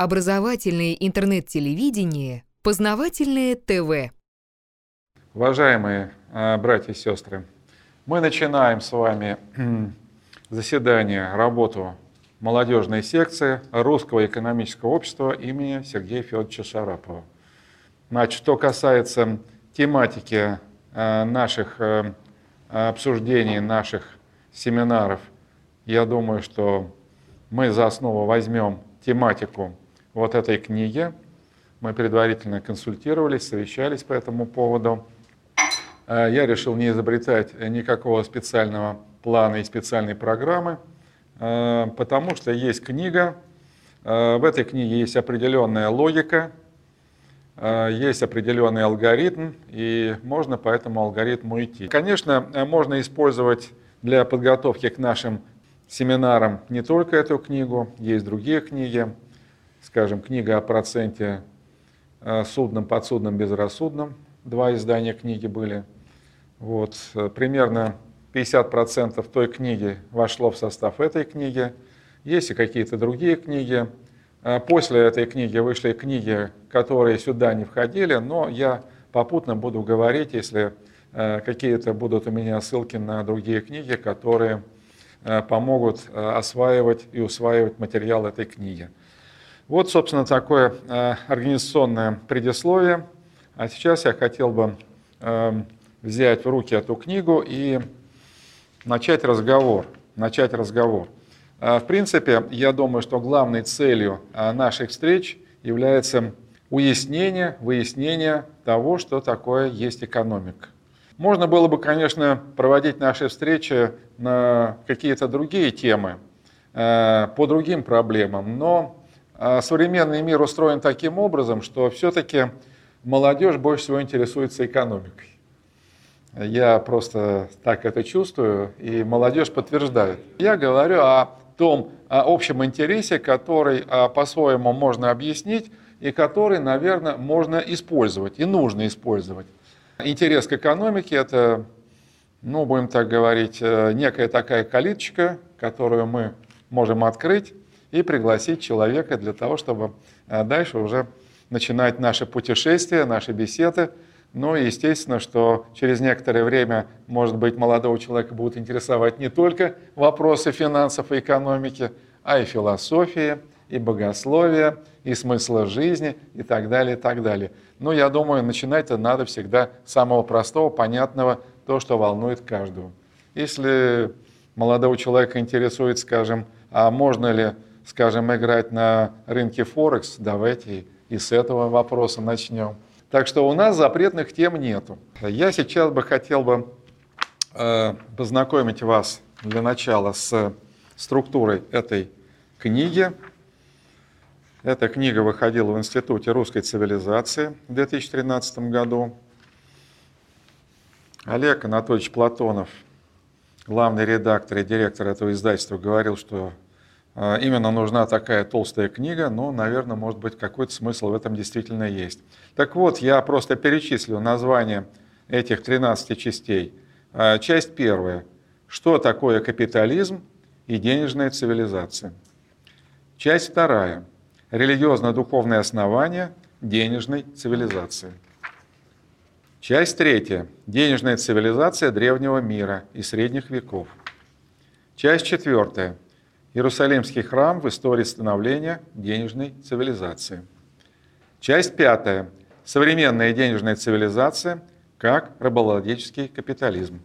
Образовательное интернет-телевидение, познавательное ТВ. Уважаемые э, братья и сестры, мы начинаем с вами заседание, работу молодежной секции Русского экономического общества имени Сергея Федоровича Шарапова. Значит, что касается тематики э, наших э, обсуждений, наших семинаров, я думаю, что мы за основу возьмем тематику вот этой книги. Мы предварительно консультировались, совещались по этому поводу. Э, я решил не изобретать никакого специального плана и специальной программы, э, потому что есть книга, э, в этой книге есть определенная логика, есть определенный алгоритм, и можно по этому алгоритму идти. Конечно, можно использовать для подготовки к нашим семинарам не только эту книгу, есть другие книги, скажем, книга о проценте судном, подсудном, безрассудном, два издания книги были – вот, э, примерно 50% той книги вошло в состав этой книги. Есть и какие-то другие книги. Э, после этой книги вышли книги, которые сюда не входили, но я попутно буду говорить, если э, какие-то будут у меня ссылки на другие книги, которые помогут осваивать и усваивать материал этой книги. Вот, собственно, такое организационное предисловие. А сейчас я хотел бы эм, взять в руки эту книгу и начать разговор. Начать разговор. А, в принципе, я думаю, что главной целью а, наших встреч является уяснение, выяснение того, что такое есть экономика. Можно было бы, конечно, проводить наши встречи на какие-то другие темы, по другим проблемам, но современный мир устроен таким образом, что все-таки молодежь больше всего интересуется экономикой. Я просто так это чувствую, и молодежь подтверждает. Я говорю о том о общем интересе, который а, по-своему можно объяснить и который, наверное, можно использовать и нужно использовать. Интерес к экономике – это, ну, будем так говорить, э, некая такая калиточка, которую мы можем открыть и пригласить человека для того, чтобы э, дальше уже начинать наше путешествие, наши беседы – ну и естественно, что через некоторое время, может быть, молодого человека будут интересовать не только вопросы финансов и экономики, а и философии, и богословия, и смысла жизни, и так далее, и так далее. Ну, я думаю, начинать-то надо всегда с самого простого, понятного, то, что волнует каждого. Если молодого человека интересует, скажем, а можно ли, скажем, играть на рынке Форекс, давайте и с этого вопроса начнем. Так что у нас запретных тем нету. Я сейчас бы хотел бы э, познакомить вас для начала с структурой этой книги. Эта книга выходила в Институте русской цивилизации в 2013 году. Олег Анатольевич Платонов, главный редактор и директор этого издательства, говорил, что именно нужна такая толстая книга, но, наверное, может быть, какой-то смысл в этом действительно есть. Так вот, я просто перечислю название этих 13 частей. А, часть первая. Что такое капитализм и денежная цивилизация? Часть вторая. Религиозно-духовные основания денежной цивилизации. Часть третья. Денежная цивилизация древнего мира и средних веков. Часть четвертая. Иерусалимский храм в истории становления денежной цивилизации. Часть пятая. Современная денежная цивилизация как рабовладельческий капитализм.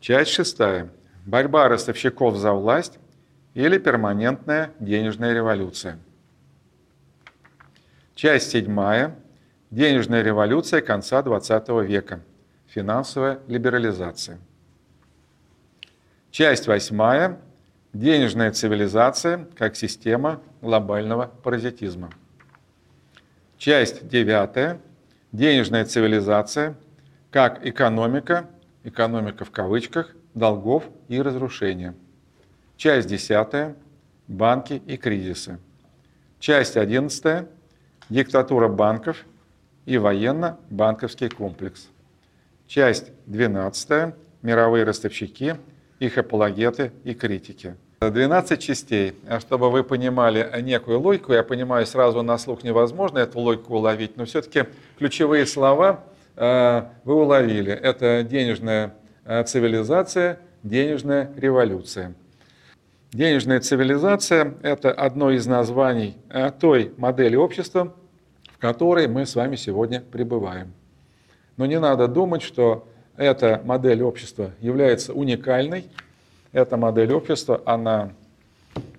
Часть шестая. Борьба ростовщиков за власть или перманентная денежная революция. Часть седьмая. Денежная революция конца XX века. Финансовая либерализация. Часть восьмая Денежная цивилизация как система глобального паразитизма. Часть девятая. Денежная цивилизация как экономика, экономика в кавычках, долгов и разрушения. Часть десятая. Банки и кризисы. Часть одиннадцатая. Диктатура банков и военно-банковский комплекс. Часть двенадцатая. Мировые ростовщики, их апологеты и критики. 12 частей. А чтобы вы понимали некую логику, я понимаю, сразу на слух невозможно эту логику уловить, но все-таки ключевые слова э, вы уловили. Это денежная э, цивилизация, денежная революция. Денежная цивилизация – это одно из названий э, той модели общества, в которой мы с вами сегодня пребываем. Но не надо думать, что эта модель общества является уникальной, эта модель общества, она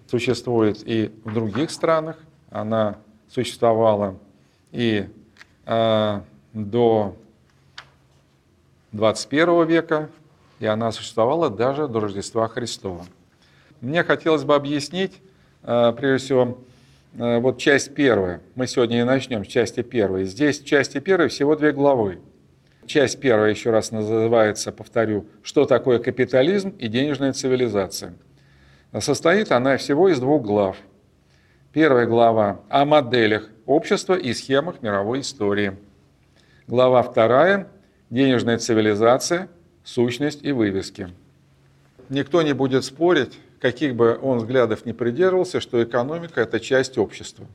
существует и в других странах, она существовала и э, до 21 века, и она существовала даже до Рождества Христова. Мне хотелось бы объяснить, э, прежде всего, э, вот часть первая. Мы сегодня и начнем с части первой. Здесь в части первой всего две главы. Часть первая еще раз называется, повторю, «Что такое капитализм и денежная цивилизация?». Состоит она всего из двух глав. Первая глава о моделях общества и схемах мировой истории. Глава вторая – денежная цивилизация, сущность и вывески. Никто не будет спорить, каких бы он взглядов не придерживался, что экономика – это часть общества.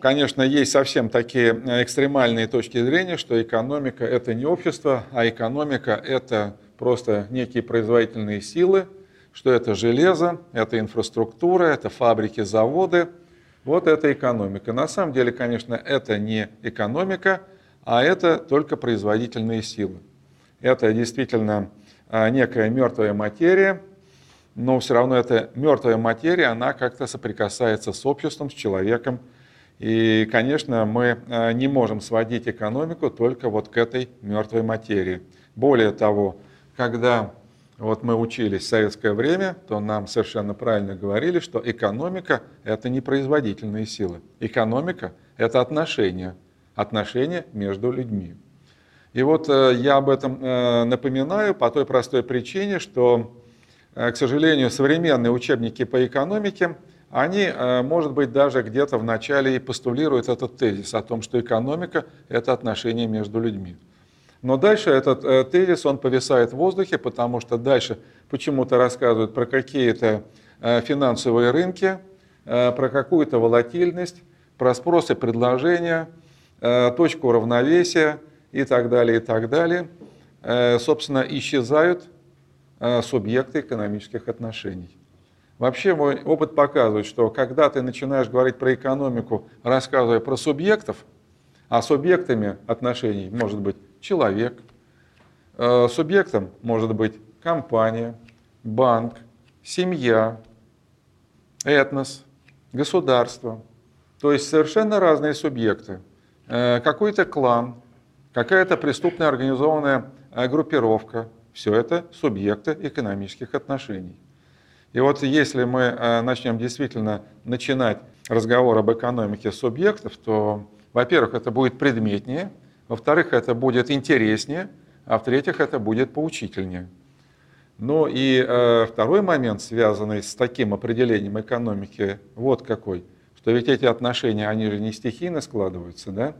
Конечно, есть совсем такие э, экстремальные точки зрения, что экономика – это не общество, а экономика – это просто некие производительные силы, что это железо, это инфраструктура, это фабрики, заводы. Вот это экономика. На самом деле, конечно, это не экономика, а это только производительные силы. Это действительно э, некая мертвая материя, но все равно эта мертвая материя, она как-то соприкасается с обществом, с человеком, и, конечно, мы э, не можем сводить экономику только вот к этой мертвой материи. Более того, когда вот мы учились в советское время, то нам совершенно правильно говорили, что экономика – это не производительные силы. Экономика – это отношения, отношения между людьми. И вот э, я об этом э, напоминаю по той простой причине, что, к сожалению, современные учебники по экономике – они, э, может быть, даже где-то в начале и постулируют этот тезис о том, что экономика – это отношения между людьми. Но дальше этот э, тезис, он повисает в воздухе, потому что дальше почему-то рассказывают про какие-то э, финансовые рынки, про какую-то волатильность, про спрос и предложение, точку равновесия и так далее, и так далее. Собственно, исчезают субъекты экономических отношений. Вообще мой опыт показывает, что когда ты начинаешь говорить про экономику, рассказывая про субъектов, а субъектами отношений может быть человек, э, субъектом может быть компания, банк, семья, этнос, государство. То есть совершенно разные субъекты. Э, какой-то клан, какая-то преступная организованная э, группировка. Все это субъекты экономических отношений. И вот если мы э, начнем действительно начинать разговор об экономике субъектов, то, во-первых, это будет предметнее, во-вторых, это будет интереснее, а в-третьих, это будет поучительнее. Ну и э, второй момент, связанный с таким определением экономики, вот какой, что ведь эти отношения, они же не стихийно складываются, да?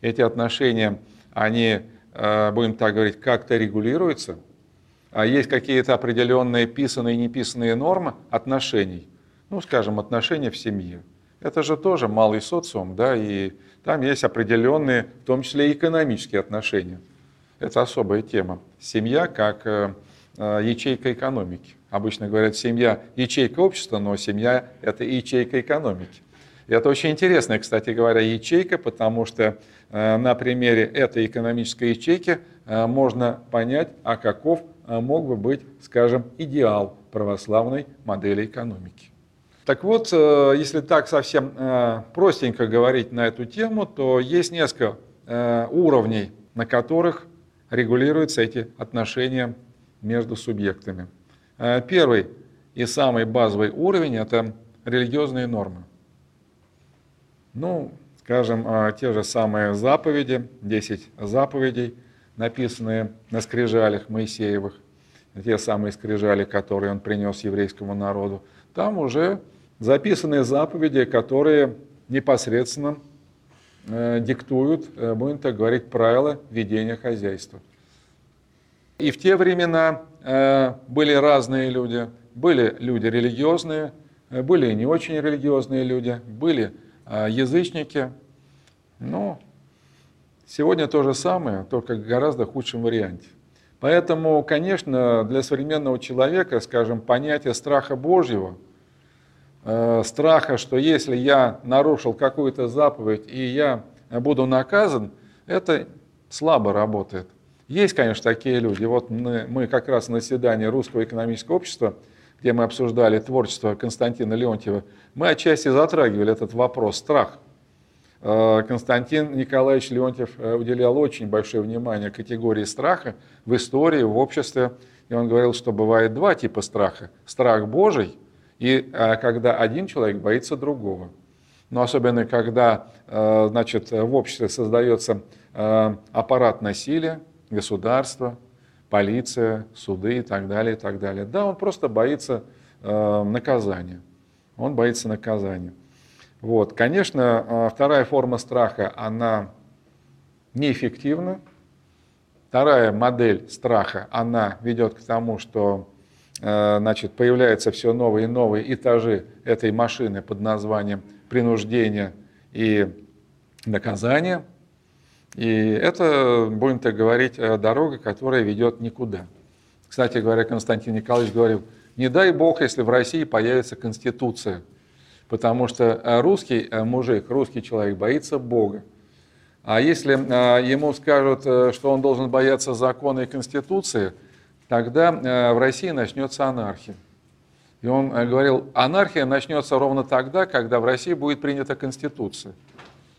Эти отношения, они, э, будем так говорить, как-то регулируются – есть какие-то определенные писанные и неписанные нормы отношений, ну, скажем, отношения в семье. Это же тоже малый социум, да, и там есть определенные, в том числе и экономические отношения. Это особая тема. Семья как э, э, ячейка экономики. Обычно говорят, семья – ячейка общества, но семья – это ячейка экономики. И это очень интересная, кстати говоря, ячейка, потому что э, на примере этой экономической ячейки можно понять, а каков а мог бы быть, скажем, идеал православной модели экономики. Так вот, э, если так совсем э, простенько говорить на эту тему, то есть несколько э, уровней, на которых регулируются эти отношения между субъектами. Первый и самый базовый уровень – это религиозные нормы. Ну, скажем, те же самые заповеди, 10 заповедей – написанные на скрижалях Моисеевых, те самые скрижали, которые он принес еврейскому народу, там уже записаны заповеди, которые непосредственно э, диктуют, э, будем так говорить, правила ведения хозяйства. И в те времена э, были разные люди, были люди религиозные, были не очень религиозные люди, были язычники. Ну, сегодня то же самое, только в гораздо худшем варианте. Поэтому, конечно, для современного человека, скажем, понятие страха Божьего, э, страха, что если я нарушил какую-то заповедь и я буду наказан, это слабо работает. Есть, конечно, такие люди. Вот мы, мы как раз на заседании Русского экономического общества, где мы обсуждали творчество Константина Леонтьева, мы отчасти затрагивали этот вопрос, страх – Э, Константин Николаевич Леонтьев э, уделял очень большое внимание категории страха в истории, в обществе. И он говорил, что бывает два типа страха. Страх Божий, и э, когда один человек боится другого. Но особенно когда значит, в обществе создается аппарат насилия, государство, полиция, суды и так далее, и так далее. Да, он просто боится наказания. Он боится наказания. Вот. Конечно, а, вторая форма страха, она неэффективна. Вторая модель страха, она ведет к тому, что а, значит, появляются все новые и новые этажи этой машины под названием принуждение и наказание. И это, будем так говорить, э, дорога, которая ведет никуда. Кстати говоря, Константин Николаевич говорил, не дай бог, если в России появится конституция – Потому что э, русский э, мужик, русский человек боится Бога. А если э, ему скажут, что он должен бояться закона и конституции, тогда в России начнется анархия. И он говорил, анархия начнется ровно тогда, когда в России будет принята конституция.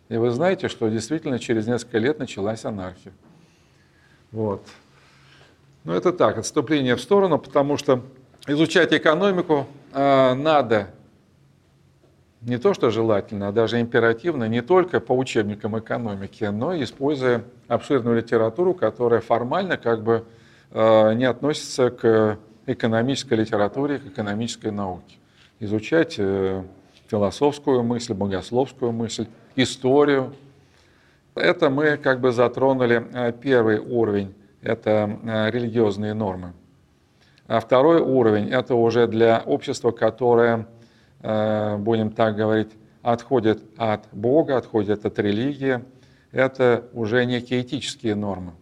И вы знаете, что действительно через несколько лет началась анархия. Вот. Ну это так, отступление в сторону, потому что изучать экономику надо не то что желательно, а даже императивно не только по учебникам экономики, но и используя обширную литературу, которая формально как бы э, не относится к экономической литературе, к экономической науке. Изучать э, философскую мысль, богословскую мысль, историю. Это мы как бы затронули э, первый уровень, это религиозные нормы. А второй уровень – это уже для общества, которое будем так говорить, отходят от Бога, отходят от религии, это уже некие этические нормы.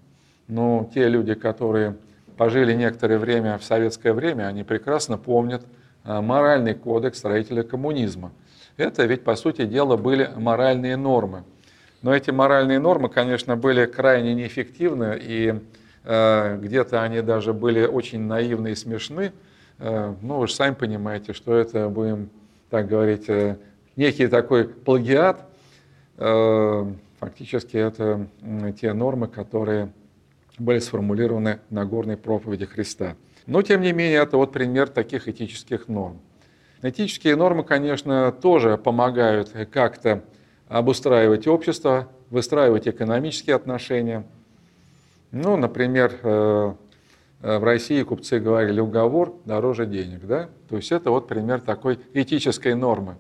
Но те люди, которые пожили некоторое время в советское время, они прекрасно помнят э, моральный кодекс строителя коммунизма. Это ведь, по сути дела, были моральные нормы. Но эти моральные нормы, конечно, были крайне неэффективны, и э, где-то они даже были очень наивны и смешны. Э, ну, вы же сами понимаете, что это будем так говорить, э, некий такой плагиат, э, фактически это те нормы, которые были сформулированы на горной проповеди Христа. Но, тем не менее, это вот пример таких этических норм. Этические нормы, конечно, тоже помогают как-то обустраивать общество, выстраивать экономические отношения. Ну, например, э, в России купцы говорили уговор дороже денег. Да? То есть это вот пример такой этической нормы.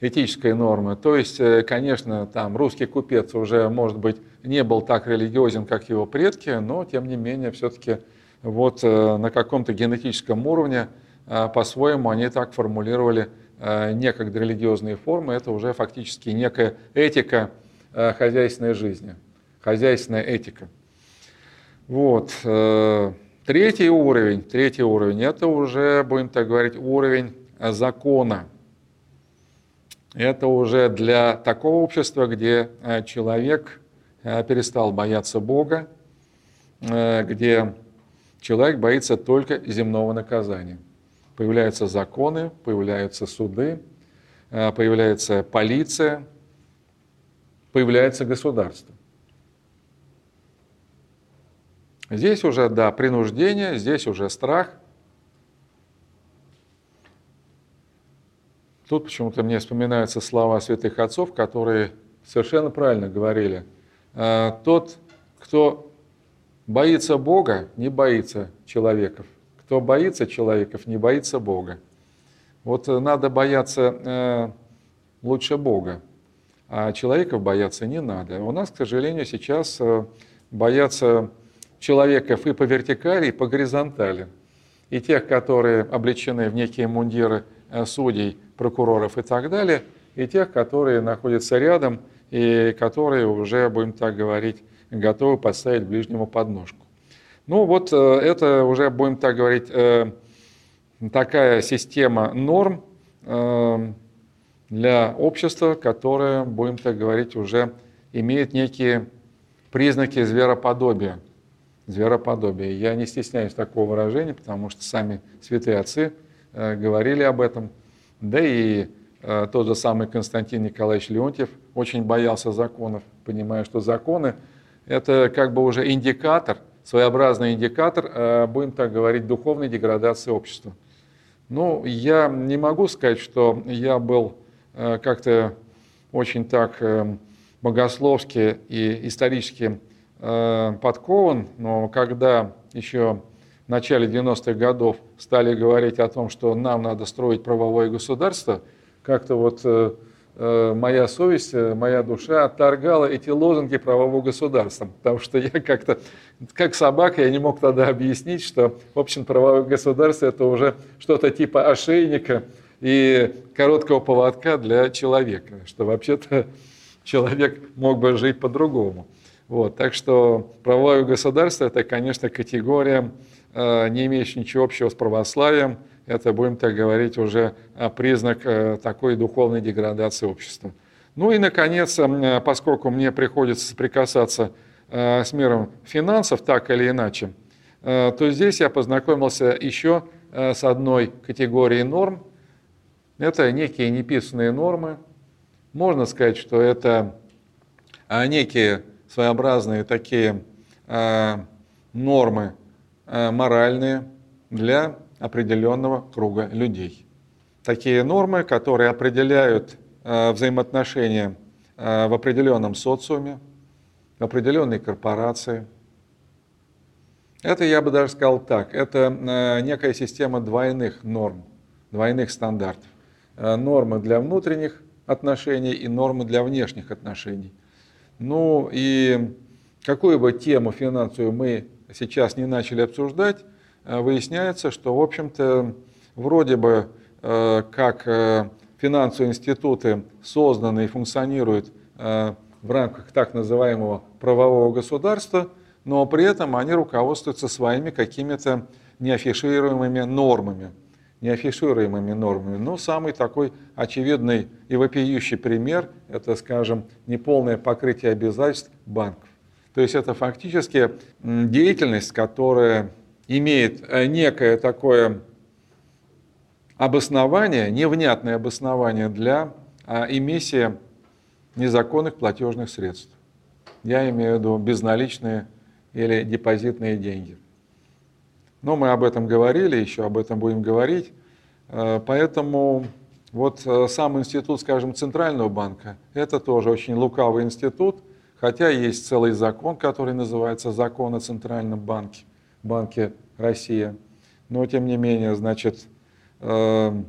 Этической нормы. То есть, э, конечно, там русский купец уже, может быть, не был так религиозен, как его предки, но, тем не менее, все-таки вот э, на каком-то генетическом уровне по-своему они так формулировали некогда религиозные формы. Это уже фактически некая этика хозяйственной жизни, хозяйственная этика. Вот. Третий уровень, третий уровень, это уже, будем так говорить, уровень закона. Это уже для такого общества, где э, человек э, перестал бояться Бога, э, где человек боится только земного наказания. Появляются законы, появляются суды, появляется полиция, появляется государство. Здесь уже, да, принуждение, здесь уже страх. Тут почему-то мне вспоминаются слова святых отцов, которые совершенно правильно говорили. «А, тот, кто боится Бога, не боится человеков. Кто боится человеков, не боится Бога. Вот надо бояться э, лучше Бога, а человеков бояться не надо. У нас, к сожалению, сейчас э, боятся человеков и по вертикали, и по горизонтали. и тех, которые облечены в некие мундиры судей, прокуроров и так далее, и тех, которые находятся рядом и которые уже, будем так говорить, готовы поставить ближнему подножку. Ну вот это уже, будем так говорить, такая система норм для общества, которое, будем так говорить, уже имеет некие признаки звероподобия. Звероподобия. Я не стесняюсь такого выражения, потому что сами святые отцы э, говорили об этом. Да и э, тот же самый Константин Николаевич Леонтьев очень боялся законов, понимая, что законы – это как бы уже индикатор, своеобразный индикатор, э, будем так говорить, духовной деградации общества. Ну, я не могу сказать, что я был как-то очень так э, богословски и исторически подкован, но когда еще в начале 90-х годов стали говорить о том, что нам надо строить правовое государство, как-то вот моя совесть, моя душа отторгала эти лозунги правового государства, потому что я как-то, как собака, я не мог тогда объяснить, что, в общем, правовое государство это уже что-то типа ошейника, и короткого поводка для человека, что вообще-то человек мог бы жить по-другому. Вот, так что правовое государство – это, конечно, категория, э, не имеющая ничего общего с православием. Это, будем так говорить, уже э, признак э, такой духовной деградации общества. Ну и, наконец, поскольку мне приходится соприкасаться с миром финансов так или иначе, то здесь я познакомился еще с одной категорией норм, это некие неписанные нормы. Можно сказать, что это некие своеобразные такие а, нормы а, моральные для определенного круга людей. Такие нормы, которые определяют взаимоотношения в определенном социуме, в определенной корпорации. Это, я бы даже сказал так, это некая система двойных норм, двойных стандартов. Э, нормы для внутренних отношений и нормы для внешних отношений. Ну и какую бы тему финансовую мы сейчас не начали обсуждать, э, выясняется, что, в общем-то, вроде бы э, как финансовые институты созданы и функционируют в рамках так называемого правового государства, но при этом они руководствуются своими какими-то неафишируемыми нормами неафишируемыми нормами. Но самый такой очевидный и вопиющий пример – это, скажем, неполное покрытие обязательств банков. То есть это фактически деятельность, которая имеет э, некое такое обоснование, невнятное обоснование для а, эмиссии незаконных платежных средств. Я имею в виду безналичные или депозитные деньги. Но мы об этом говорили, еще об этом будем говорить. Э, поэтому вот э, сам институт, скажем, Центрального банка, это тоже очень лукавый институт, хотя есть целый закон, который называется «Закон о Центральном банке», Банке Россия. Но, тем не менее, значит, э,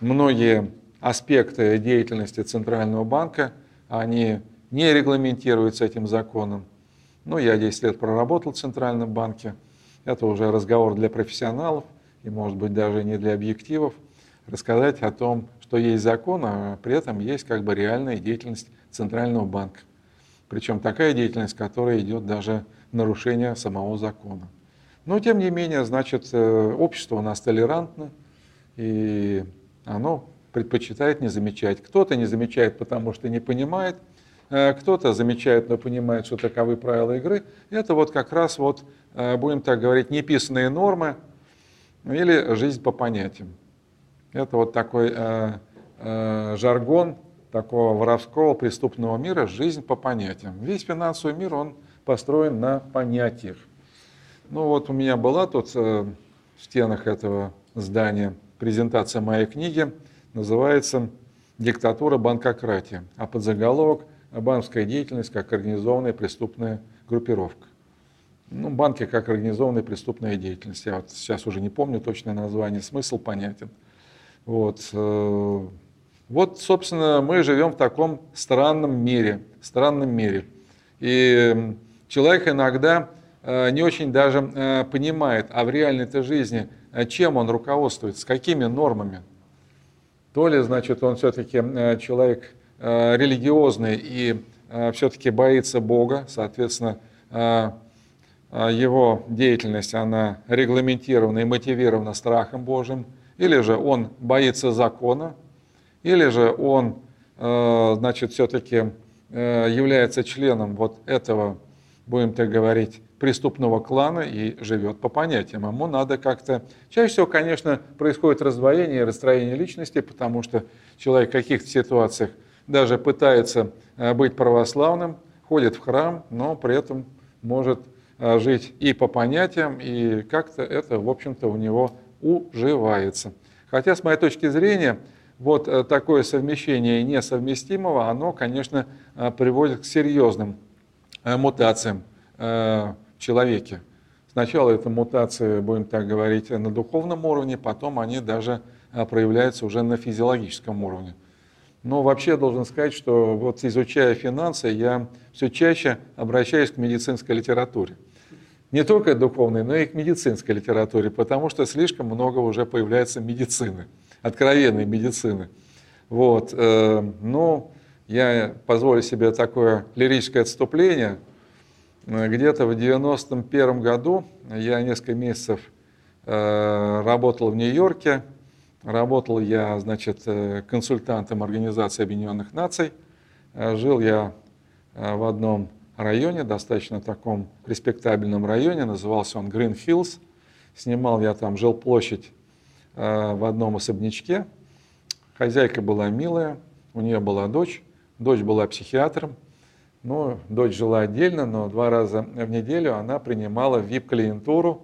многие аспекты деятельности Центрального банка, они не регламентируются этим законом. Ну, я 10 лет проработал в Центральном банке – это уже разговор для профессионалов и, может быть, даже не для объективов. Рассказать о том, что есть закон, а при этом есть как бы реальная деятельность Центрального банка. Причем такая деятельность, которая идет даже нарушение самого закона. Но, тем не менее, значит, э, общество у нас толерантно, и оно предпочитает не замечать. Кто-то не замечает, потому что не понимает – кто-то замечает, но понимает, что таковы правила игры. Это вот как раз вот, э, будем так говорить, неписанные нормы или жизнь по понятиям. Это вот такой э, э, жаргон такого воровского преступного мира, жизнь по понятиям. Весь финансовый мир, он построен на понятиях. Ну вот у меня была тут э, в стенах этого здания презентация моей книги, называется «Диктатура банкократии», а подзаголовок – банковская деятельность как организованная преступная группировка. Ну, банки как организованная преступная деятельность. Я вот сейчас уже не помню точное название, смысл понятен. Вот. Э, вот, собственно, мы живем в таком странном мире, странном мире. И человек иногда э, не очень даже э, понимает, а в реальной этой жизни чем он руководствуется, какими нормами. То ли, значит, он все-таки человек религиозный и все-таки боится Бога, соответственно, его деятельность, она регламентирована и мотивирована страхом Божьим, или же он боится закона, или же он, значит, все-таки является членом вот этого, будем так говорить, преступного клана и живет по понятиям. Ему надо как-то... Чаще всего, конечно, происходит раздвоение и расстроение личности, потому что человек в каких-то ситуациях даже пытается э, быть православным, ходит в храм, но при этом может э, жить и по понятиям, и как-то это, в общем-то, у него уживается. Хотя, с моей точки зрения, вот э, такое совмещение несовместимого, оно, конечно, приводит к серьезным мутациям человеке. Сначала это мутации, будем так говорить, на духовном уровне, потом они даже проявляются уже на физиологическом уровне. Но вообще я должен сказать, что вот изучая финансы, я все чаще обращаюсь к медицинской литературе. Не только духовной, но и к медицинской литературе, потому что слишком много уже появляется медицины, откровенной медицины. Вот. Э, но я позволю себе такое лирическое отступление – Э, где-то в 91 году я несколько месяцев э, работал в Нью-Йорке. Работал я, значит, э, консультантом Организации Объединенных Наций. Жил я в одном районе, достаточно таком респектабельном районе, назывался он Green Hills. Снимал я там жилплощадь в одном особнячке. Хозяйка была милая, у нее была дочь. Дочь была психиатром. Ну, дочь жила отдельно, но два раза в неделю она принимала VIP-клиентуру.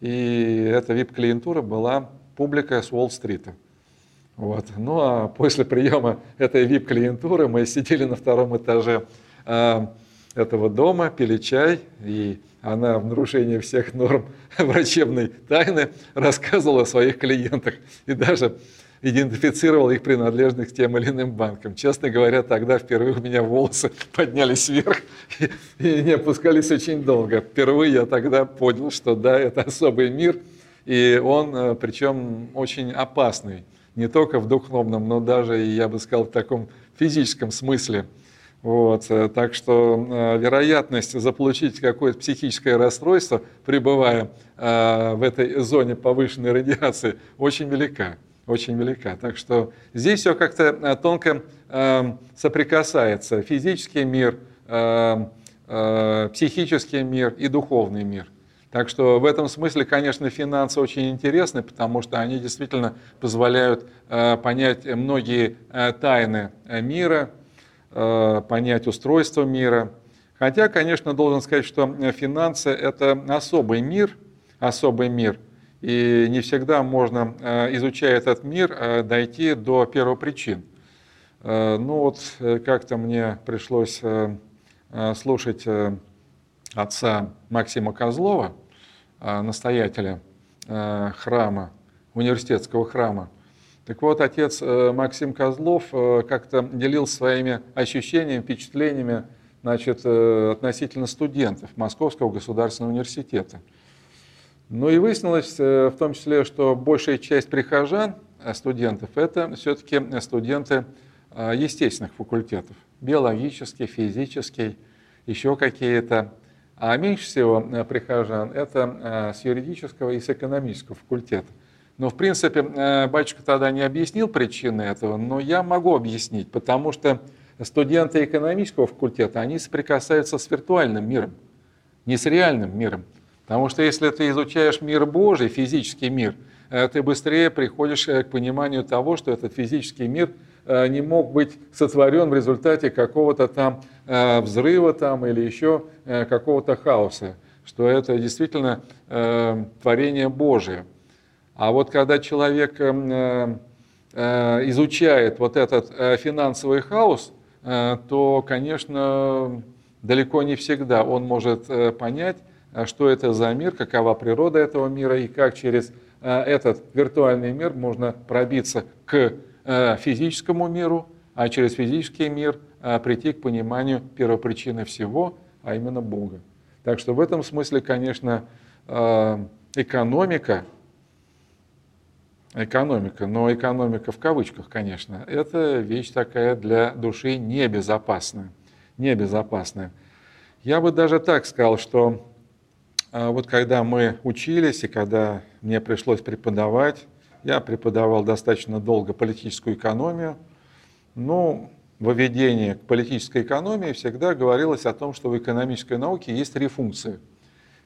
И эта VIP-клиентура была публика с Уолл-стрита. Вот. Ну а после приема этой VIP-клиентуры мы сидели на втором этаже э, этого дома, пили чай, и она в нарушении всех норм врачебной тайны рассказывала о своих клиентах. И даже идентифицировал их принадлежность к тем или иным банкам. Честно говоря, тогда впервые у меня волосы поднялись вверх и, и не опускались очень долго. Впервые я тогда понял, что да, это особый мир, и он, э, причем, очень опасный. Не только в духовном, но даже, я бы сказал, в таком физическом смысле. Вот, э, так что э, вероятность заполучить какое-то психическое расстройство, пребывая в этой зоне повышенной радиации, очень велика очень велика. Так что здесь все как-то тонко соприкасается. Физический мир, психический мир и духовный мир. Так что в этом смысле, конечно, финансы очень интересны, потому что они действительно позволяют э, понять многие э, тайны мира, э, понять устройство мира. Хотя, конечно, должен сказать, что финансы – это особый мир, особый мир – и не всегда можно, изучая этот мир, дойти до первопричин. Ну вот как-то мне пришлось слушать отца Максима Козлова, настоятеля храма, университетского храма. Так вот, отец Максим Козлов как-то делился своими ощущениями, впечатлениями значит, относительно студентов Московского государственного университета. Ну и выяснилось э, в том числе, что большая часть прихожан, э, студентов, это все-таки студенты э, естественных факультетов. Биологический, физический, еще какие-то. А меньше всего прихожан это с юридического и с экономического факультета. Но, в принципе, батюшка тогда не объяснил причины этого, но я могу объяснить, потому что студенты экономического факультета, они соприкасаются с виртуальным миром, не с реальным миром. Потому что если ты изучаешь мир Божий, физический мир, э, ты быстрее приходишь э, к пониманию того, что этот физический мир э, не мог быть сотворен в результате какого-то там взрыва там, или еще какого-то хаоса, что это действительно творение Божие. А вот когда человек изучает вот этот финансовый хаос, то, конечно, далеко не всегда он может понять, что это за мир, какова природа этого мира и как через этот виртуальный мир можно пробиться к физическому миру, а через физический мир прийти к пониманию первопричины всего, а именно Бога. Так что в этом смысле, конечно, экономика экономика, но экономика в кавычках, конечно, это вещь такая для души небезопасная. Небезопасная. Я бы даже так сказал, что вот когда мы учились и когда мне пришлось преподавать, я преподавал достаточно долго политическую экономию, ну, во введении к политической экономии всегда говорилось о том, что в экономической науке есть три функции.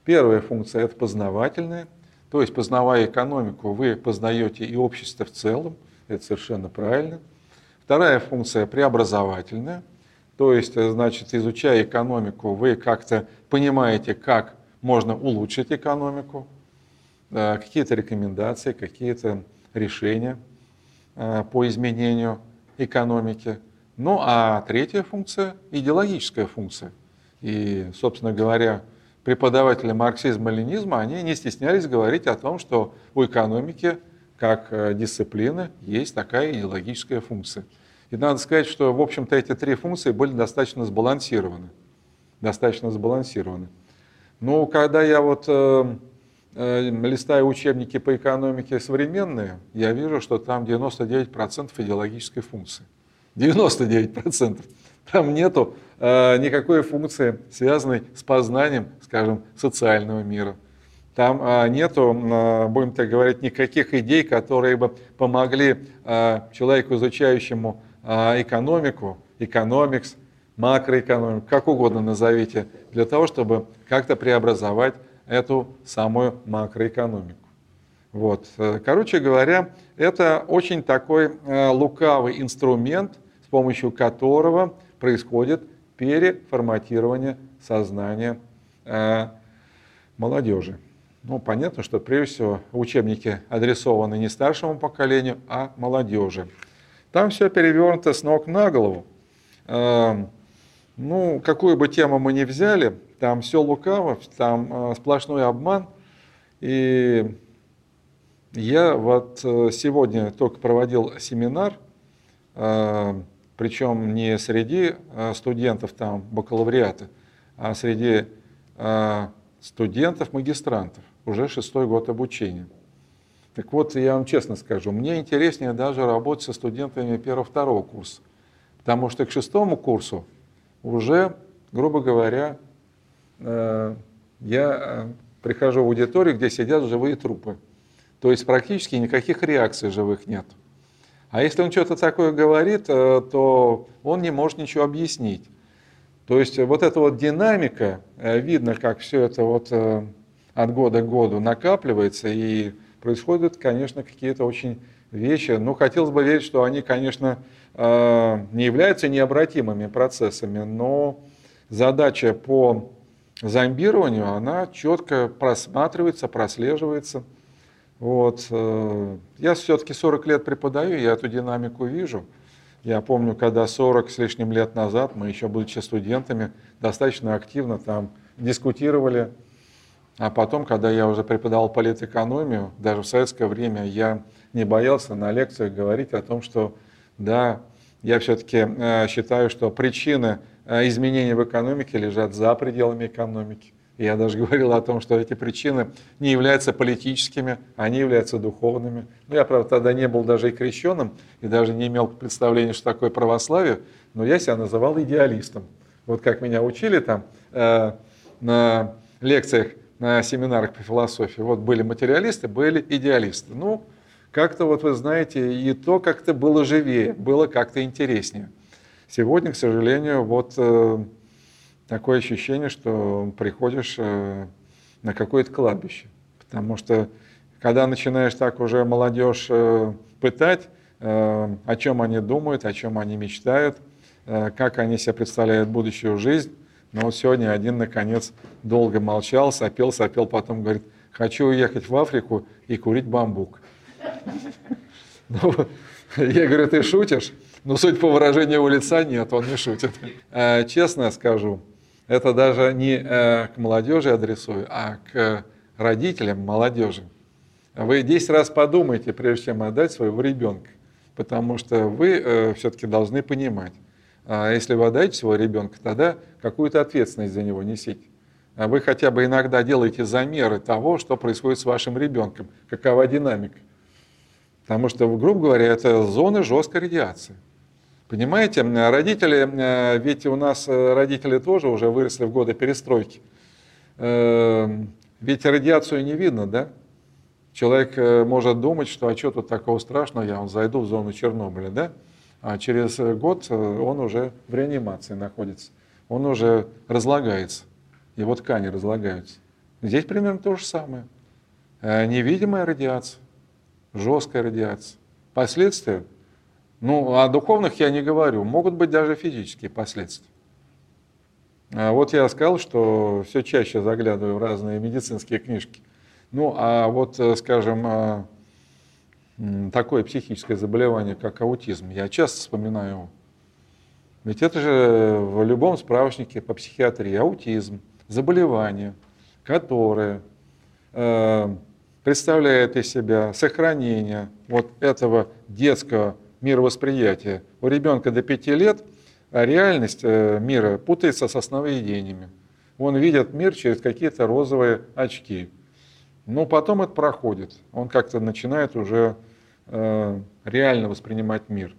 Первая функция – это познавательная, то есть, познавая экономику, вы познаете и общество в целом, это совершенно правильно. Вторая функция – преобразовательная, то есть, значит, изучая экономику, вы как-то понимаете, как можно улучшить экономику, какие-то рекомендации, какие-то решения э, по изменению экономики. Ну а третья функция – идеологическая функция. И, собственно говоря, преподаватели марксизма-ленизма, они не стеснялись говорить о том, что у экономики как э, дисциплины есть такая идеологическая функция. И надо сказать, что, в общем-то, эти три функции были достаточно сбалансированы. Достаточно сбалансированы. Но когда я вот э, листаю учебники по экономике современные, я вижу, что там 99% идеологической функции. 99%. Там нету э, никакой функции, связанной с познанием, скажем, социального мира. Там э, нету, э, будем так говорить, никаких идей, которые бы помогли э, человеку, изучающему э, экономику, экономикс, макроэкономику, как угодно назовите, для того, чтобы как-то преобразовать эту самую макроэкономику. Вот. Э, короче говоря, это очень такой э, лукавый инструмент, с помощью которого происходит переформатирование сознания э, молодежи. Ну, понятно, что прежде всего учебники адресованы не старшему поколению, а молодежи. Там все перевернуто с ног на голову. Э, ну, какую бы тему мы ни взяли, там все лукаво, там э, сплошной обман. И я вот э, сегодня только проводил семинар, э, причем не среди студентов там бакалавриата, а среди студентов-магистрантов, уже шестой год обучения. Так вот, я вам честно скажу, мне интереснее даже работать со студентами первого-второго курса, потому что к шестому курсу уже, грубо говоря, я прихожу в аудиторию, где сидят живые трупы. То есть практически никаких реакций живых нет. А если он что-то такое говорит, э, то он не может ничего объяснить. То есть вот эта вот динамика, э, видно, как все это вот э, от года к году накапливается, и происходят, конечно, какие-то очень вещи. Ну, хотелось бы верить, что они, конечно, не являются необратимыми процессами, но задача по зомбированию, она четко просматривается, прослеживается – вот. Э, я все-таки 40 лет преподаю, я эту динамику вижу. Я помню, когда 40 с лишним лет назад, мы еще будучи студентами, достаточно активно там дискутировали. А потом, когда я уже преподавал политэкономию, даже в советское время я не боялся на лекциях говорить о том, что да, я все-таки э, считаю, что причины э, изменений в экономике лежат за пределами экономики. Я даже говорил о том, что эти причины не являются политическими, они являются духовными. Ну, я, правда, тогда не был даже и крещенным, и даже не имел представления, что такое православие, но я себя называл идеалистом. Вот как меня учили там э, на лекциях, на семинарах по философии. Вот были материалисты, были идеалисты. Ну, как-то вот вы знаете, и то как-то было живее, было как-то интереснее. Сегодня, к сожалению, вот э, такое ощущение, что приходишь э, на какое-то кладбище. Потому что когда начинаешь так уже молодежь э, пытать, о чем они думают, о чем они мечтают, как они себе представляют будущую жизнь, но вот сегодня один, наконец, долго молчал, сопел, сопел, потом говорит, хочу уехать в Африку и курить бамбук. Ну, я говорю, ты шутишь? Ну, суть по выражению его лица, нет, он не шутит. Честно скажу, это даже не э, к молодежи адресую, а к родителям молодежи. Вы 10 раз подумайте, прежде чем отдать своего ребенка, потому что вы э, все-таки должны понимать, а если вы отдаете своего ребенка, тогда какую-то ответственность за него несите. А вы хотя бы иногда делаете замеры того, что происходит с вашим ребенком, какова динамика. Потому что, грубо говоря, это зоны жесткой радиации. Понимаете, родители, ведь у нас родители тоже уже выросли в годы перестройки. Ведь радиацию не видно, да? Человек может думать, что а что тут такого страшного, я он зайду в зону Чернобыля, да? А через год он уже в реанимации находится, он уже разлагается, его ткани разлагаются. Здесь примерно то же самое. Невидимая радиация жесткая радиация. Последствия, ну, о духовных я не говорю, могут быть даже физические последствия. А вот я сказал, что все чаще заглядываю в разные медицинские книжки. Ну, а вот, э, скажем, э, такое психическое заболевание, как аутизм, я часто вспоминаю его. Ведь это же в любом справочнике по психиатрии аутизм, заболевание, которое э, представляет из себя сохранение вот этого детского мировосприятия. У ребенка до 5 лет реальность э, мира путается с основоедениями. Он видит мир через какие-то розовые очки. Но потом это проходит. Он как-то начинает уже э, реально воспринимать мир.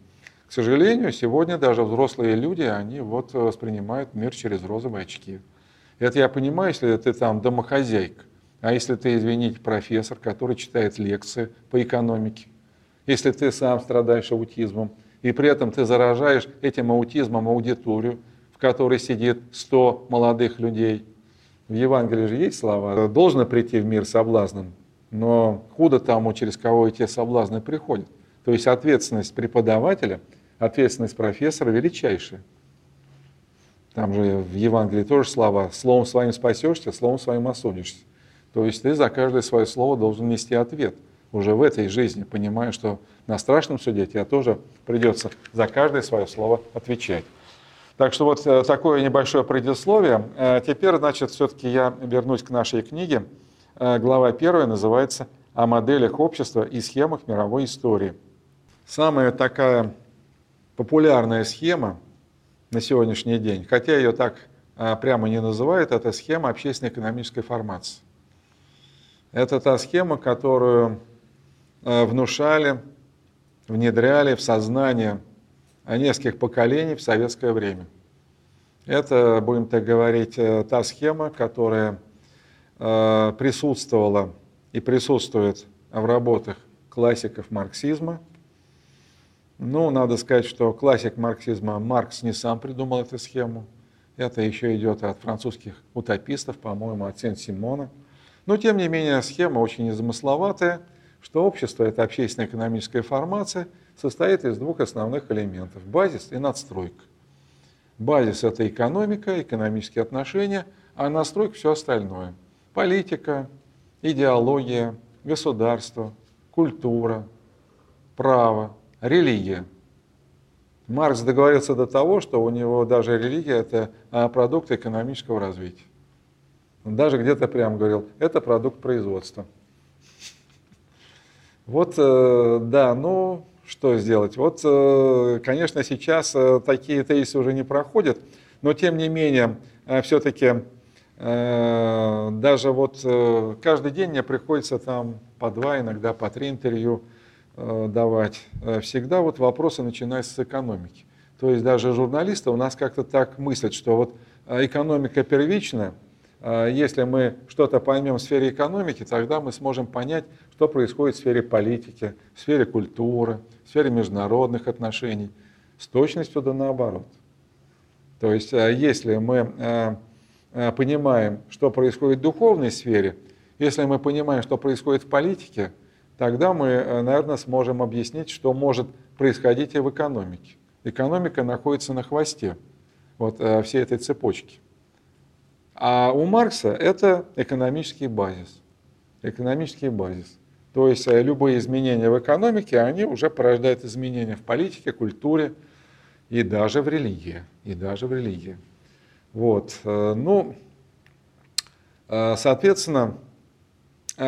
К сожалению, сегодня даже взрослые люди, они вот воспринимают мир через розовые очки. Это я понимаю, если ты там домохозяйка. А если ты, извините, профессор, который читает лекции по экономике, если ты сам страдаешь аутизмом, и при этом ты заражаешь этим аутизмом аудиторию, в которой сидит 100 молодых людей. В Евангелии же есть слова, должно прийти в мир соблазном, но худо тому, через кого эти соблазны приходят. То есть ответственность преподавателя, ответственность профессора величайшая. Там же в Евангелии тоже слова «словом своим спасешься, словом своим осудишься». То есть ты за каждое свое слово должен нести ответ уже в этой жизни, понимая, что на страшном суде тебе тоже придется за каждое свое слово отвечать. Так что вот э, такое небольшое предисловие. Э, теперь, значит, все-таки я вернусь к нашей книге. Э, глава первая называется «О моделях общества и схемах мировой истории». Самая такая популярная схема на сегодняшний день, хотя ее так прямо не называют, это схема общественно-экономической формации. Это та схема, которую внушали, внедряли в сознание нескольких поколений в советское время. Это, будем так говорить, э, та схема, которая э, присутствовала и присутствует в работах классиков марксизма. Ну, надо сказать, что классик марксизма Маркс не сам придумал эту схему. Это еще идет от французских утопистов, по-моему, от Сен-Симона – но, тем не менее, схема очень незамысловатая, что общество – это общественно-экономическая формация, состоит из двух основных элементов – базис и надстройка. Базис – это экономика, экономические отношения, а настройка – все остальное. Политика, идеология, государство, культура, право, религия. Маркс договорился до того, что у него даже религия – это а, продукт экономического развития. Он даже где-то прям говорил, это продукт производства. Вот, э, да, ну, что сделать? Вот, э, конечно, сейчас э, такие тезисы уже не проходят, но тем не менее, все-таки даже вот каждый день мне приходится там по два, иногда по три интервью давать. Всегда вот вопросы начинаются с экономики. То есть даже журналисты у нас как-то так мыслят, что вот экономика первичная – а если мы что-то поймем в сфере экономики, тогда мы сможем понять, что происходит в сфере политики, в сфере культуры, в сфере международных отношений. С точностью да наоборот. То есть, а если мы а, понимаем, что происходит в духовной сфере, если мы понимаем, что происходит в политике, тогда мы, наверное, сможем объяснить, что может происходить и в экономике. Экономика находится на хвосте вот, всей этой цепочки. А у Маркса это экономический базис. Экономический базис. То есть э, любые изменения в экономике, они уже порождают изменения в политике, культуре и даже в религии. И даже в религии. Вот. Э, ну, э, соответственно,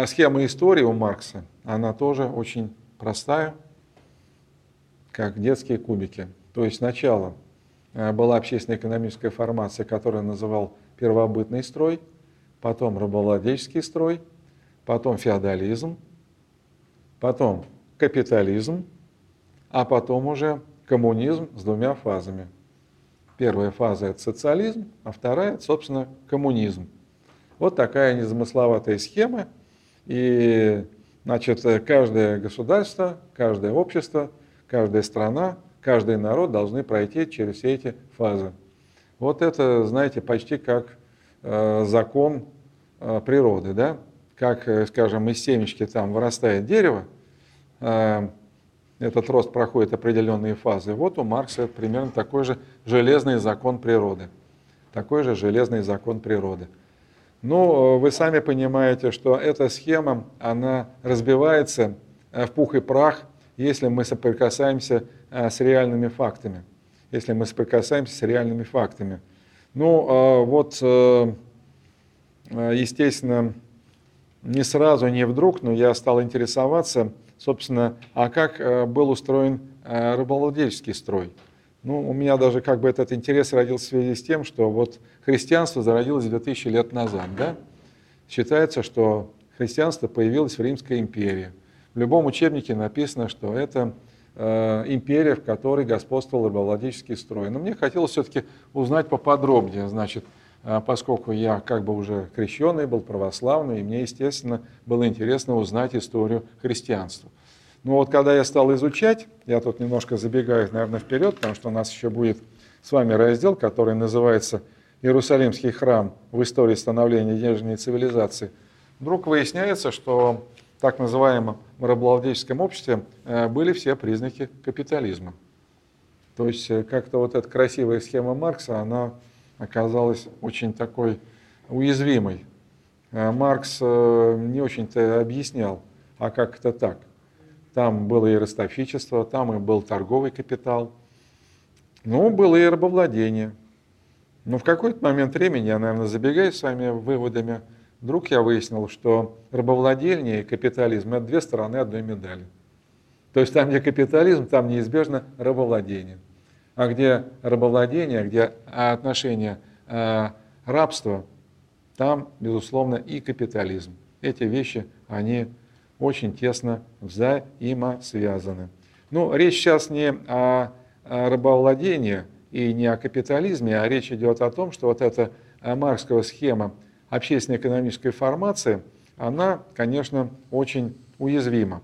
схема истории у Маркса, она тоже очень простая, как детские кубики. То есть сначала была общественно-экономическая формация, которую называл первобытный строй, потом рабовладельческий строй, потом феодализм, потом капитализм, а потом уже коммунизм с двумя фазами. Первая фаза – это социализм, а вторая – это, собственно, коммунизм. Вот такая незамысловатая схема. И значит, каждое государство, каждое общество, каждая страна, каждый народ должны пройти через все эти фазы. Вот это, знаете, почти как э, закон э, природы, да? Как, э, скажем, из семечки там вырастает дерево, э, этот рост проходит определенные фазы. Вот у Маркса примерно такой же железный закон природы. Такой же железный закон природы. Но э, вы сами понимаете, что эта схема, она разбивается в пух и прах, если мы соприкасаемся с реальными фактами. Если мы соприкасаемся с реальными фактами. Ну, вот, естественно, не сразу, не вдруг, но я стал интересоваться, собственно, а как был устроен рабовладельческий строй. Ну, у меня даже как бы этот интерес родился в связи с тем, что вот христианство зародилось 2000 лет назад, да? Считается, что христианство появилось в Римской империи. В любом учебнике написано, что это э, империя, в которой господствовал рабовладельческий строй. Но мне хотелось все-таки узнать поподробнее, значит, э, поскольку я как бы уже крещенный был, православный, и мне, естественно, было интересно узнать историю христианства. Но вот когда я стал изучать, я тут немножко забегаю, наверное, вперед, потому что у нас еще будет с вами раздел, который называется «Иерусалимский храм в истории становления денежной цивилизации», вдруг выясняется, что в так называемом рабовладельческом обществе э, были все признаки капитализма. То есть э, как-то вот эта красивая схема Маркса, она оказалась очень такой уязвимой. Э, Маркс не очень-то объяснял, а как это так. Там было и ростовщичество, там и был торговый капитал. Ну, было и рабовладение. Но в какой-то момент времени, я, наверное, забегаю с вами выводами, вдруг я выяснил, что рабовладение и капитализм – это две стороны одной медали. То есть там, где капитализм, там неизбежно рабовладение. А где рабовладение, где отношение э, рабства, там, безусловно, и капитализм. Эти вещи, они очень тесно взаимосвязаны. Ну, речь сейчас не о, рабовладении и не о капитализме, а речь идет о том, что вот эта марксская схема общественно-экономической формации, она, конечно, очень уязвима.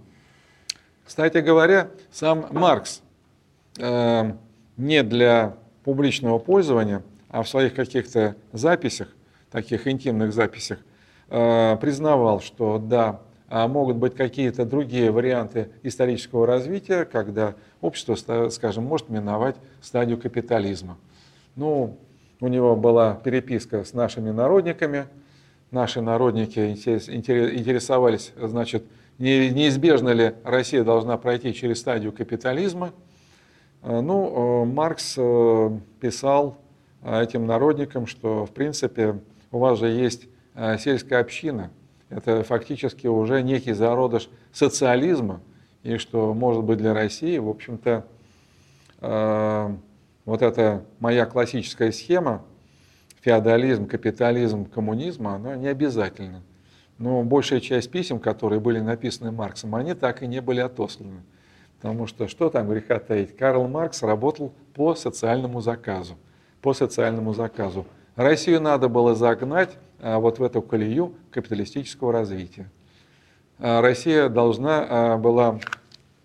Кстати говоря, сам Маркс э, не для публичного пользования, а в своих каких-то записях, таких интимных записях, э, признавал, что да, а могут быть какие-то другие варианты исторического развития, когда общество, скажем, может миновать стадию капитализма. Ну, у него была переписка с нашими народниками. Наши народники интересовались, значит, неизбежно ли Россия должна пройти через стадию капитализма. Ну, э, Маркс э, писал этим народникам, что, в принципе, у вас же есть э, сельская община – это фактически уже некий зародыш социализма, и что, может быть, для России, в общем-то, э, вот эта моя классическая схема, феодализм, капитализм, коммунизм, она не обязательна. Но большая часть писем, которые были написаны Марксом, они так и не были отосланы. Потому что что там греха таить? Карл Маркс работал по социальному заказу. По социальному заказу. Россию надо было загнать а, вот в эту колею капиталистического развития. А, Россия должна а, была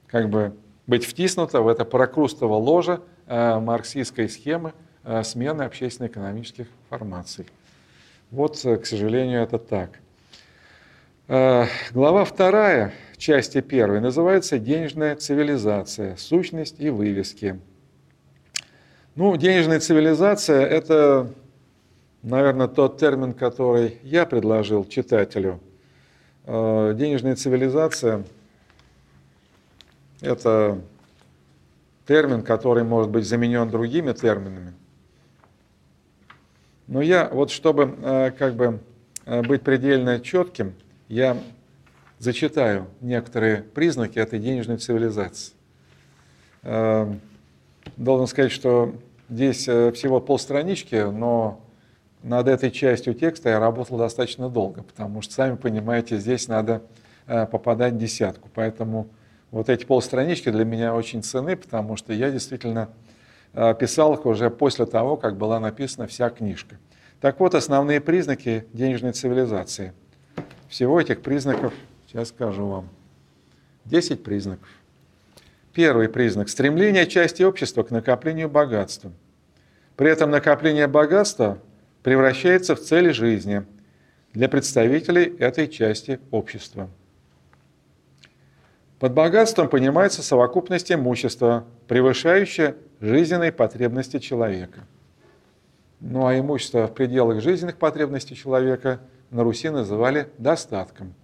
как бы быть втиснута в это прокрустово ложе марксистской схемы смены общественно-экономических формаций. Вот, к сожалению, это так. Глава вторая, части первой, называется «Денежная цивилизация. Сущность и вывески». Ну, денежная цивилизация – это наверное, тот термин, который я предложил читателю. Э, денежная цивилизация – это термин, который может быть заменен другими терминами. Но я, вот чтобы э, как бы э, быть предельно четким, я зачитаю некоторые признаки этой денежной цивилизации. Должен сказать, что здесь всего полстранички, но над этой частью текста я работал достаточно долго, потому что, сами понимаете, здесь надо э, попадать в десятку. Поэтому Вот эти полстранички для меня очень ценны, потому что я действительно э, писал их уже после того, как была написана вся книжка. Так вот, основные признаки денежной цивилизации. Всего этих признаков, сейчас скажу вам, 10 признаков. Первый признак – стремление части общества к накоплению богатства. При этом накопление богатства превращается в цель жизни для представителей этой части общества – под богатством понимается совокупность имущества, превышающая жизненные потребности человека. Ну а имущество в пределах жизненных потребностей человека на Руси называли достатком.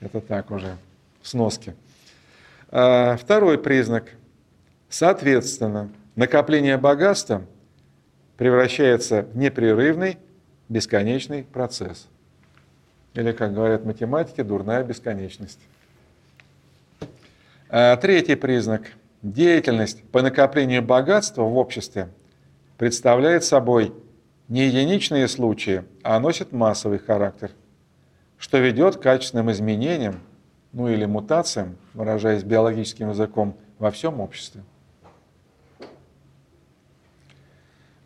Это так уже, в сноске. А, второй признак. Соответственно, накопление богатства превращается в непрерывный, бесконечный процесс. Или, как говорят математики, дурная бесконечность. Э, третий признак. Деятельность по накоплению богатства в обществе представляет собой не единичные случаи, а носит массовый характер, что ведет к качественным изменениям, ну или мутациям, выражаясь биологическим языком, во всем обществе.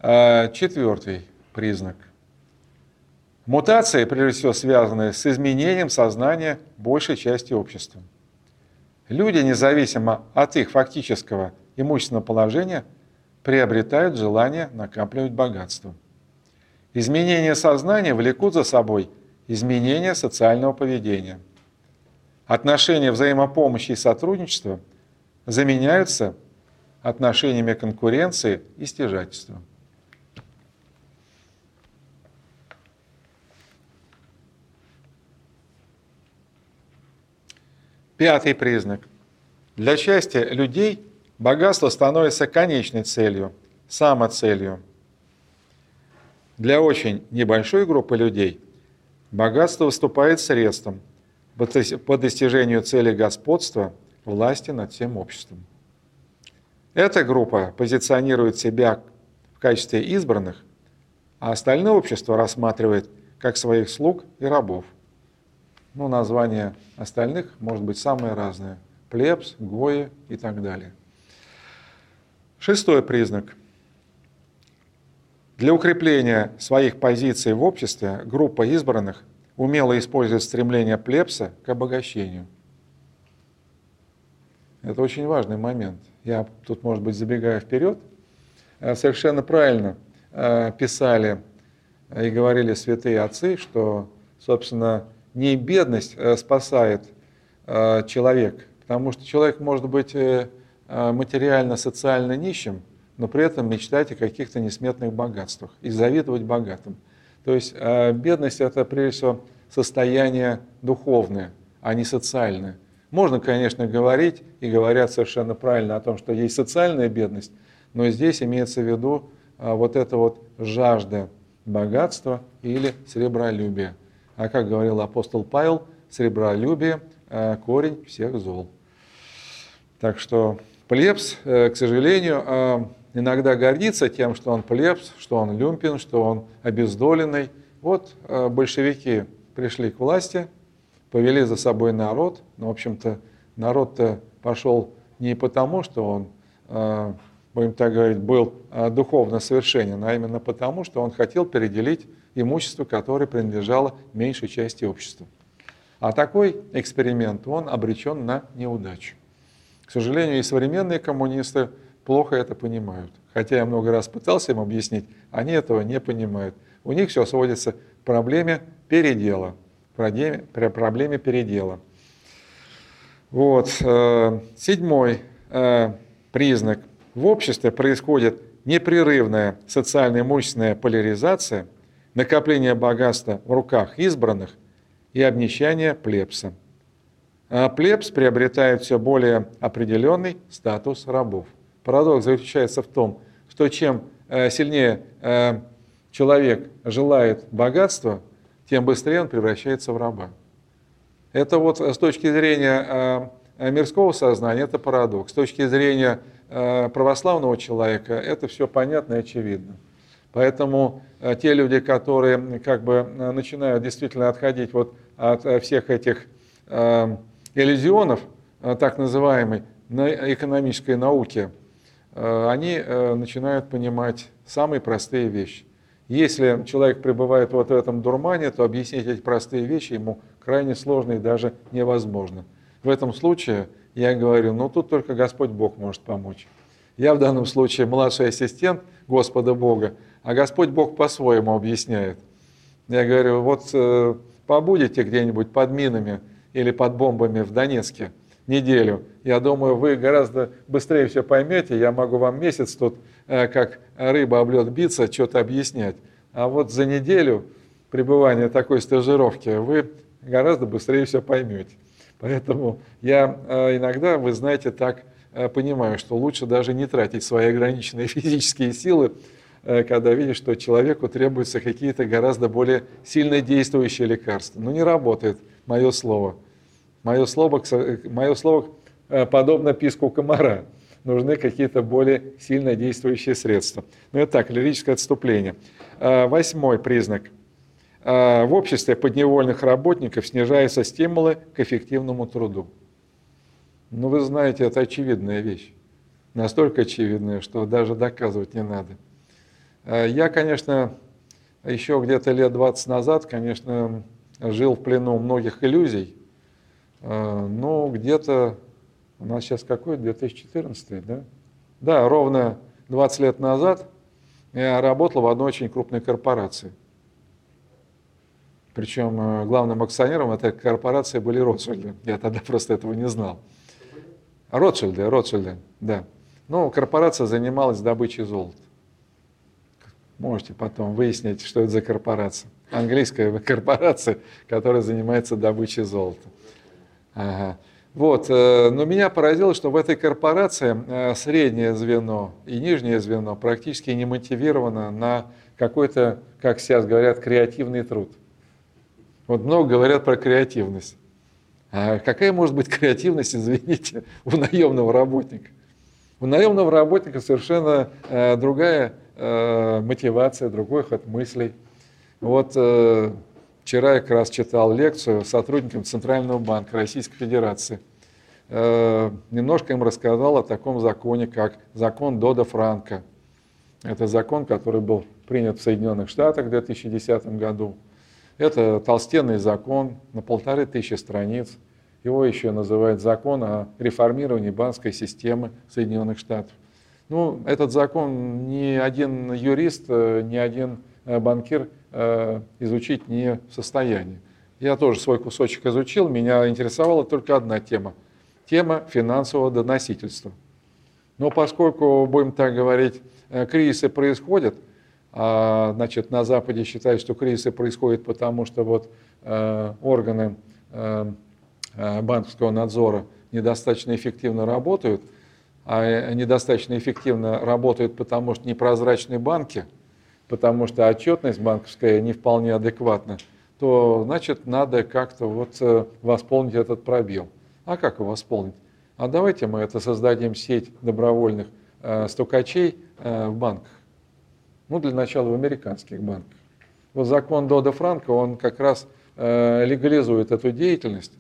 Э, четвертый признак. Мутации, прежде всего, связаны с изменением сознания большей части общества. Люди, независимо от их фактического имущественного положения, приобретают желание накапливать богатство. Изменения сознания влекут за собой изменения социального поведения. Отношения взаимопомощи и сотрудничества заменяются отношениями конкуренции и стяжательства. Пятый признак. Для части людей богатство становится конечной целью, самоцелью. Для очень небольшой группы людей богатство выступает средством по достижению цели господства, власти над всем обществом. Эта группа позиционирует себя в качестве избранных, а остальное общество рассматривает как своих слуг и рабов – ну, названия остальных может быть самые разные. Плебс, Гои и так далее. Шестой признак. Для укрепления своих позиций в обществе группа избранных умело использует стремление плебса к обогащению. Это очень важный момент. Я тут, может быть, забегая вперед, э, совершенно правильно э, писали и говорили святые отцы, что, собственно, не бедность спасает человека, потому что человек может быть э, материально, социально нищим, но при этом мечтать о каких-то несметных богатствах и завидовать богатым. То есть бедность это прежде всего состояние духовное, а не социальное. Можно, конечно, говорить, и говорят совершенно правильно о том, что есть социальная бедность, но здесь имеется в виду вот эта вот жажда богатства или сребролюбия. А как говорил апостол Павел, сребролюбие э, – корень всех зол. Так что плебс, э, к сожалению, э, иногда гордится тем, что он плебс, что он люмпин, что он обездоленный. Вот большевики пришли к власти, повели за собой народ. Но, в общем-то, народ-то пошел не потому, что он, будем так говорить, был духовно совершенен, а именно потому, что он хотел переделить имущество, которое принадлежало меньшей части общества. А такой эксперимент, он обречен на неудачу. К сожалению, и современные коммунисты плохо это понимают. Хотя я много раз пытался им объяснить, они этого не понимают. У них все сводится к проблеме передела. Проблеме передела. Вот. Э, седьмой э, признак. В обществе происходит непрерывная социально-имущественная поляризация – накопление богатства в руках избранных и обнищание плебса. А плебс приобретает все более определенный статус рабов. Парадокс заключается в том, что чем э, сильнее э, человек желает богатства, тем быстрее он превращается в раба. Это вот с точки зрения э, мирского сознания, это парадокс. С точки зрения православного человека, это все понятно и очевидно. Поэтому э, те люди, которые как бы э, начинают действительно отходить вот от э, всех этих иллюзионов, так называемой экономической науке, они начинают понимать самые простые вещи. Если человек пребывает вот в этом дурмане, то объяснить эти простые вещи ему крайне сложно и даже невозможно. В этом случае я говорю, ну тут только Господь Бог может помочь. Я в данном случае младший ассистент Господа Бога, а Господь Бог по-своему объясняет. Я говорю, вот э, побудете где-нибудь под минами или под бомбами в Донецке неделю, я думаю, вы гораздо быстрее все поймете, я могу вам месяц тут, э, как рыба об лед биться, что-то объяснять. А вот за неделю пребывания такой стажировки вы гораздо быстрее все поймете. Поэтому я э, иногда, вы знаете, так понимаю, что лучше даже не тратить свои ограниченные физические силы Э, когда видишь, что человеку требуются какие-то гораздо более сильно действующие лекарства. Ну не работает мое слово. Мое слово, мое слово э, подобно писку комара. Нужны какие-то более сильно действующие средства. Ну это так, лирическое отступление. Э, восьмой признак. В обществе подневольных работников снижаются стимулы к эффективному труду. Ну вы знаете, это очевидная вещь. Настолько очевидная, что даже доказывать не надо. Э, я, конечно, еще где-то лет 20 назад, конечно, жил в плену многих иллюзий, э, но где-то, у нас сейчас какой, 2014, да? Да, ровно 20 лет назад я работал в одной очень крупной корпорации. Причем э, главным акционером этой корпорации были Ротшильды. Я тогда просто этого не знал. Ротшильды, Ротшильды, да. Ну, корпорация занималась добычей золота. Можете потом выяснить, что это за корпорация. Английская корпорация, которая занимается добычей золота. Ага. Вот, э, но меня поразило, что в этой корпорации э, среднее звено и нижнее звено практически не мотивировано на какой-то, как сейчас говорят, креативный труд. Вот много говорят про креативность. А какая может быть креативность, извините, у наемного работника? У наемного работника совершенно э, другая мотивация, другой ход мыслей. Вот вчера я как раз читал лекцию сотрудникам Центрального банка Российской Федерации. Э, немножко им рассказал о таком законе, как закон Дода Франка. Это закон, который был принят в Соединенных Штатах в 2010 году. Это толстенный закон на полторы тысячи страниц. Его еще называют закон о реформировании банковской системы Соединенных Штатов. Ну, этот закон ни один юрист, э, ни один банкир э, изучить не в состоянии. Я тоже свой кусочек изучил, меня интересовала только одна тема. Тема финансового доносительства. Но поскольку, будем так говорить, кризисы происходят, а, значит, на Западе считают, что кризисы происходят потому, что вот органы банковского надзора недостаточно эффективно работают – а недостаточно эффективно работают, потому что непрозрачные банки, потому что отчетность банковская не вполне адекватна, то значит надо как-то вот э, восполнить этот пробел. А как его восполнить? А давайте мы это создадим сеть добровольных э, стукачей э, в банках. Ну, для начала в американских банках. Вот закон Дода Франка, он как раз э, легализует эту деятельность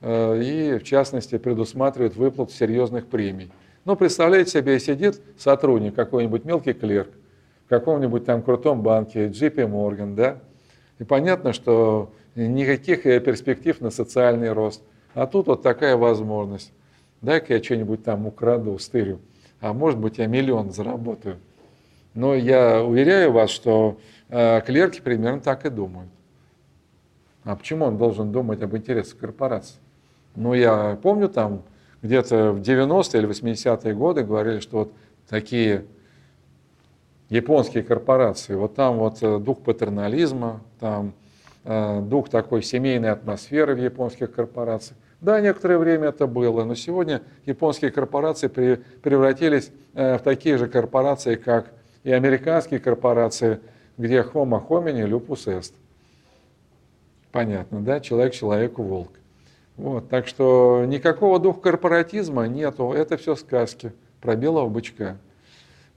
э, и, в частности, предусматривает выплату серьезных премий. Ну, представляете себе, сидит сотрудник, какой-нибудь мелкий клерк, в каком-нибудь там крутом банке, JP Morgan, да, и понятно, что никаких э, перспектив на социальный рост. А тут вот такая возможность. Дай-ка я что-нибудь там украду, стырю, а может быть я миллион заработаю. Но я уверяю вас, что э, клерки примерно так и думают. А почему он должен думать об интересах корпорации? Ну, я помню там где-то в 90-е или 80-е годы говорили, что вот такие японские корпорации, вот там вот э, дух патернализма, там э, дух такой семейной атмосферы в японских корпорациях. Да, некоторое время это было, но сегодня японские корпорации превратились э, в такие же корпорации, как и американские корпорации, где homo homini lupus est. Понятно, да? Человек человеку волк. Вот, так что никакого духа корпоратизма нету, это все сказки про белого бычка.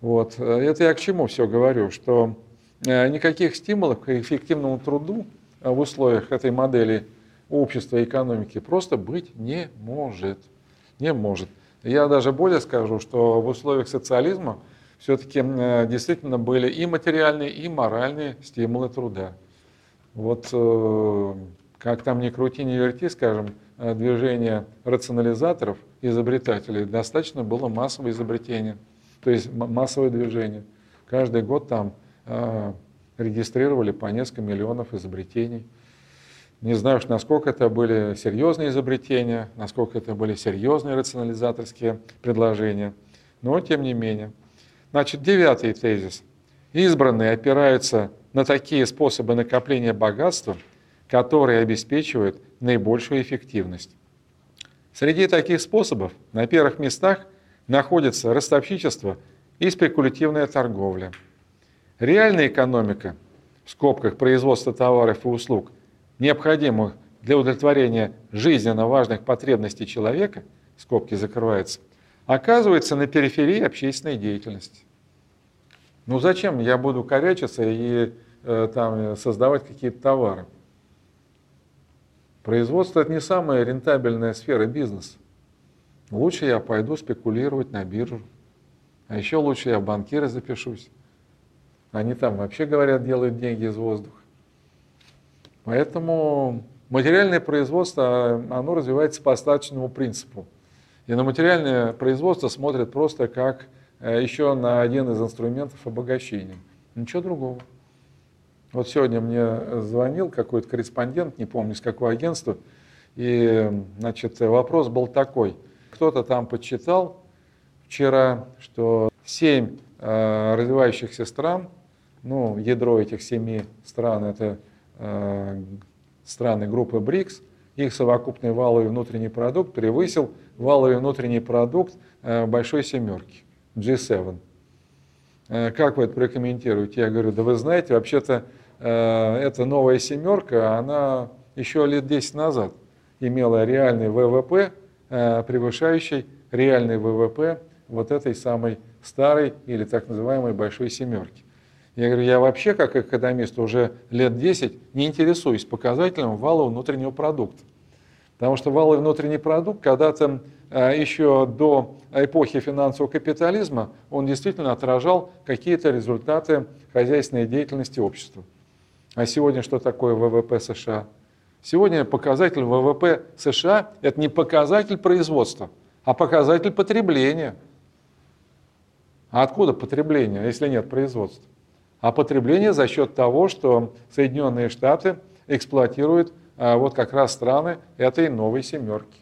Вот, это я к чему все говорю, что э, никаких стимулов к эффективному труду э, в условиях этой модели общества и экономики просто быть не может. Не может. Я даже более скажу, что в условиях социализма все-таки э, действительно были и материальные, и моральные стимулы труда. Вот э, как там ни крути, ни верти, скажем, э, движение рационализаторов, изобретателей, достаточно было массовое изобретение, то есть массовое движение. Каждый год там регистрировали по несколько миллионов изобретений. Не знаю, насколько это были серьезные изобретения, насколько это были серьезные рационализаторские предложения, но тем не менее. Значит, девятый тезис. Избранные опираются на такие способы накопления богатства, которые обеспечивают наибольшую эффективность. Среди таких способов на первых местах находятся ростовщичество и спекулятивная торговля. Реальная экономика, в скобках производство товаров и услуг, необходимых для удовлетворения жизненно важных потребностей человека, скобки закрываются, оказывается на периферии общественной деятельности. Ну зачем я буду корячиться и э, там, создавать какие-то товары? Производство – это не самая рентабельная сфера бизнеса. Лучше я пойду спекулировать на биржу. А еще лучше я в банкиры запишусь. Они там вообще, говорят, делают деньги из воздуха. Поэтому материальное производство, оно развивается по остаточному принципу. И на материальное производство смотрят просто как э, еще на один из инструментов обогащения. Ничего другого. Вот сегодня мне звонил какой-то корреспондент, не помню с какого агентства, и значит, вопрос был такой. Кто-то там подсчитал вчера, что семь э, развивающихся стран ну, ядро этих семи стран – это э, страны группы БРИКС. Их совокупный валовый внутренний продукт превысил валовый внутренний продукт э, большой семерки, G7. Э, как вы это прокомментируете? Я говорю, да вы знаете, вообще-то э, эта новая семерка, она еще лет 10 назад имела реальный ВВП, э, превышающий реальный ВВП вот этой самой старой или так называемой большой семерки. Я говорю, я вообще как экономист уже лет 10 не интересуюсь показателем валового внутреннего продукта. Потому что валовый внутренний продукт когда-то а, еще до эпохи финансового капитализма он действительно отражал какие-то результаты хозяйственной деятельности общества. А сегодня что такое ВВП США? Сегодня показатель ВВП США – это не показатель производства, а показатель потребления. А откуда потребление, если нет производства? а потребление за счет того, что Соединенные Штаты эксплуатируют а, вот как раз страны этой новой семерки.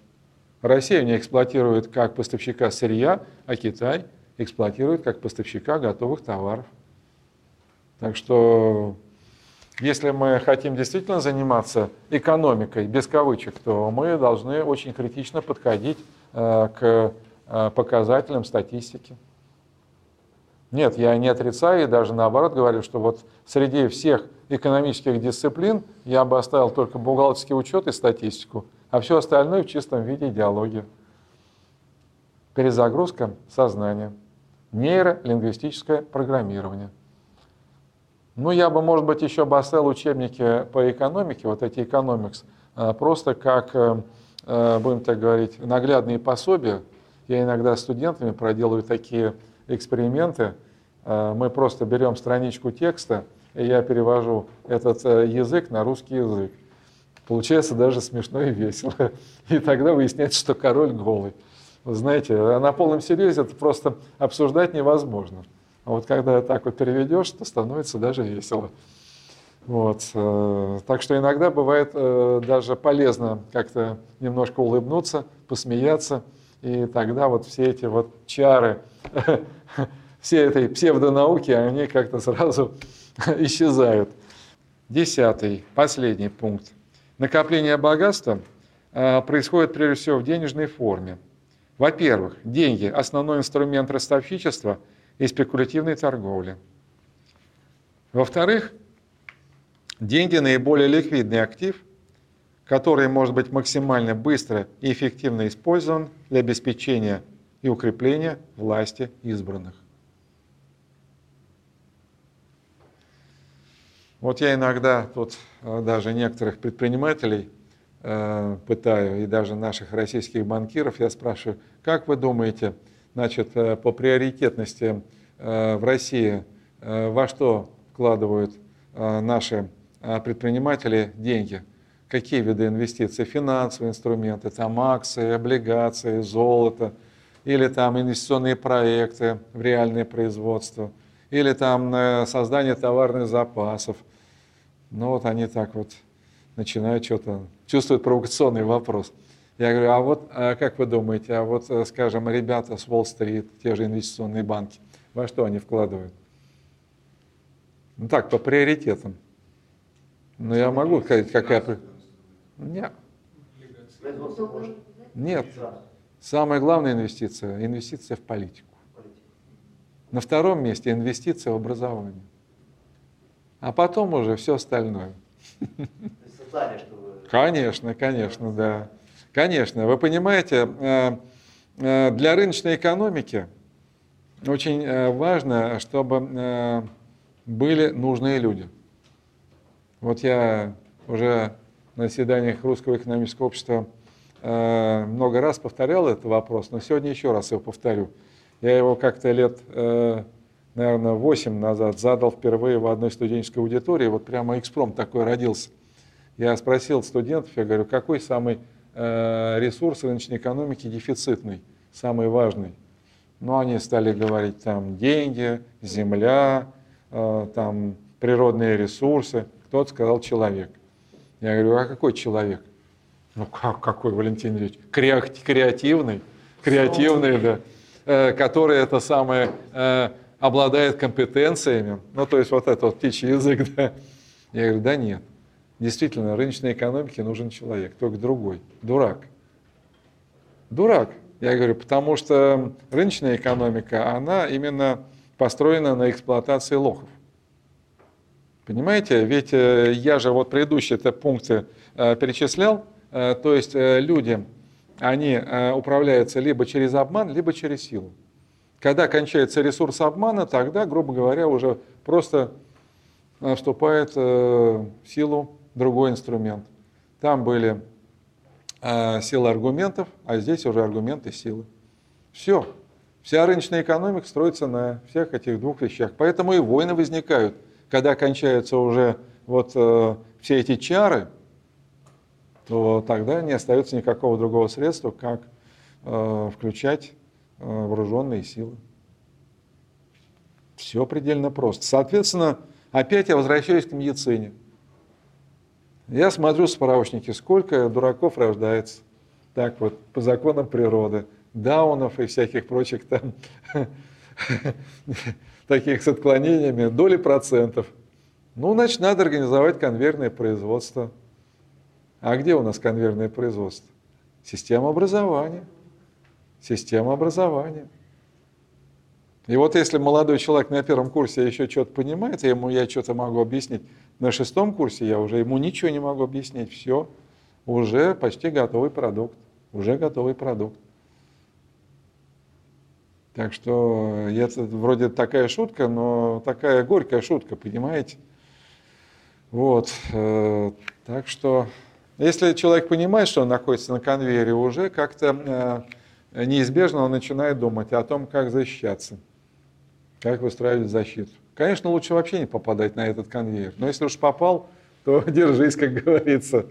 Россия не эксплуатирует как поставщика сырья, а Китай эксплуатирует как поставщика готовых товаров. Так что, если мы хотим действительно заниматься экономикой, без кавычек, то мы должны очень критично подходить а, к а, показателям статистики. Нет, я не отрицаю и даже наоборот говорю, что вот среди всех экономических дисциплин я бы оставил только бухгалтерский учет и статистику, а все остальное в чистом виде идеология. Перезагрузка сознания, нейролингвистическое программирование. Ну, я бы, может быть, еще бы оставил учебники по экономике, вот эти экономикс, а, просто как, э, э, будем так говорить, наглядные пособия. Я иногда с студентами проделываю такие эксперименты. Э, мы просто берем страничку текста, и я перевожу этот язык на русский язык. Получается даже смешно и весело. И тогда выясняется, что король голый. Знаете, на полном серьезе это просто обсуждать невозможно. А вот когда так вот переведешь, то становится даже весело. Вот. Э, так что иногда бывает даже полезно как-то немножко улыбнуться, посмеяться, и тогда вот все эти вот чары все этой псевдонауки, они как-то сразу исчезают. Десятый, последний пункт. Накопление богатства а, происходит прежде всего в денежной форме. Во-первых, деньги – основной инструмент ростовщичества и спекулятивной торговли. Во-вторых, деньги – наиболее ликвидный актив, который может быть максимально быстро и эффективно использован для обеспечения и укрепления власти избранных. Вот я иногда тут э, даже некоторых предпринимателей э, пытаю, и даже наших российских банкиров, я спрашиваю, как вы думаете, значит, э, по приоритетности в России во что вкладывают наши предприниматели деньги? Какие виды инвестиций? Финансовые инструменты, там акции, облигации, золото, или там инвестиционные проекты в реальное производство, или там создание товарных запасов – ну вот они так вот начинают что-то, чувствуют провокационный вопрос. Я говорю, а вот а как вы думаете, а вот, э, скажем, ребята с Уолл-стрит, те же инвестиционные банки, во что они вкладывают? Ну так, по приоритетам. Ну я могу сказать, какая... Нет. Нет. Самая главная инвестиция – инвестиция в политику. На втором месте инвестиция в образование а потом уже все остальное. Конечно, конечно, да. Конечно, вы понимаете, э, э, для рыночной экономики очень э, важно, чтобы были нужные люди. Вот я уже на заседаниях Русского экономического общества много раз повторял этот вопрос, но сегодня еще раз его повторю. Я его как-то лет наверное, 8 назад задал впервые в одной студенческой аудитории, вот прямо экспром такой родился. Я спросил студентов, я говорю, какой самый ресурс рыночной экономики дефицитный, самый важный? Ну, они стали говорить, там, деньги, земля, э, там, природные ресурсы. Кто-то сказал человек. Я говорю, а какой человек? Ну, как, какой, Валентин Ильич? Креативный, креативный, да, э, который это самое э, обладает компетенциями, ну, то есть вот это вот птичий язык, да. Я говорю, да нет. Действительно, рыночной экономике нужен человек, только другой. Дурак. Дурак. Я говорю, потому что рыночная экономика, она именно построена на эксплуатации лохов. Понимаете? Ведь э, я же вот предыдущие это пункты э, перечислял, э, то есть люди, они управляются либо через обман, либо через силу. Когда кончается ресурс обмана, тогда, грубо говоря, уже просто вступает в силу другой инструмент. Там были э, силы аргументов, а здесь уже аргументы силы. Все. Вся рыночная экономика строится на всех этих двух вещах. Поэтому и войны возникают, когда кончаются уже вот все эти чары, то тогда не остается никакого другого средства, как включать Э, вооруженные силы. Все предельно просто. Соответственно, опять я возвращаюсь к медицине. Я смотрю справочники, сколько дураков рождается. Так вот, по законам природы. Даунов и всяких прочих там таких с отклонениями, доли процентов. Ну, значит, надо организовать конвейерное производство. А где у нас конвейерное производство? Система образования система образования. И вот если молодой человек на первом курсе еще что-то понимает, я ему я что-то могу объяснить, на шестом курсе я уже ему ничего не могу объяснить, все, уже почти готовый продукт, уже готовый продукт. Так что это вроде такая шутка, но такая горькая шутка, понимаете? Вот, э, так что если человек понимает, что он находится на конвейере, уже как-то э, неизбежно он начинает думать о том, как защищаться, как выстраивать защиту. Конечно, лучше вообще не попадать на этот конвейер, но если уж попал, то держись, как говорится.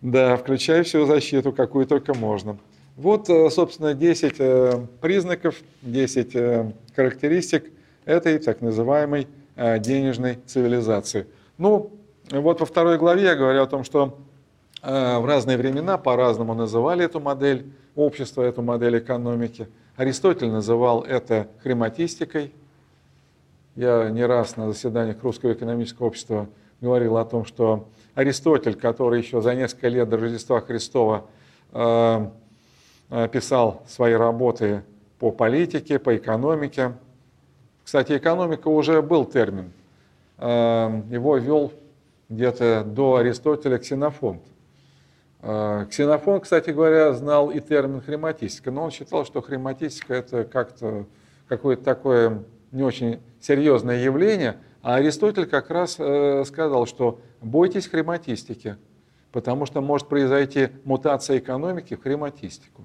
Да, включай всю защиту, какую только можно. Вот, э, собственно, 10 э, признаков, 10 э, характеристик этой так называемой денежной цивилизации. Ну, вот во второй главе я говорю о том, что в разные времена по-разному называли эту модель общества, эту модель экономики. Аристотель называл это хрематистикой. Я не раз на заседаниях Русского экономического общества говорил о том, что Аристотель, который еще за несколько лет до Рождества Христова э, э, писал свои работы по политике, по экономике. Кстати, экономика уже был термин. Э, его вел где-то до Аристотеля Ксенофонт. Ксенофон, кстати говоря, знал и термин хрематистика, но он считал, что хрематистика это как-то какое-то такое не очень серьезное явление, а Аристотель как раз э, сказал, что бойтесь хрематистики. потому что может произойти мутация экономики в хрематистику.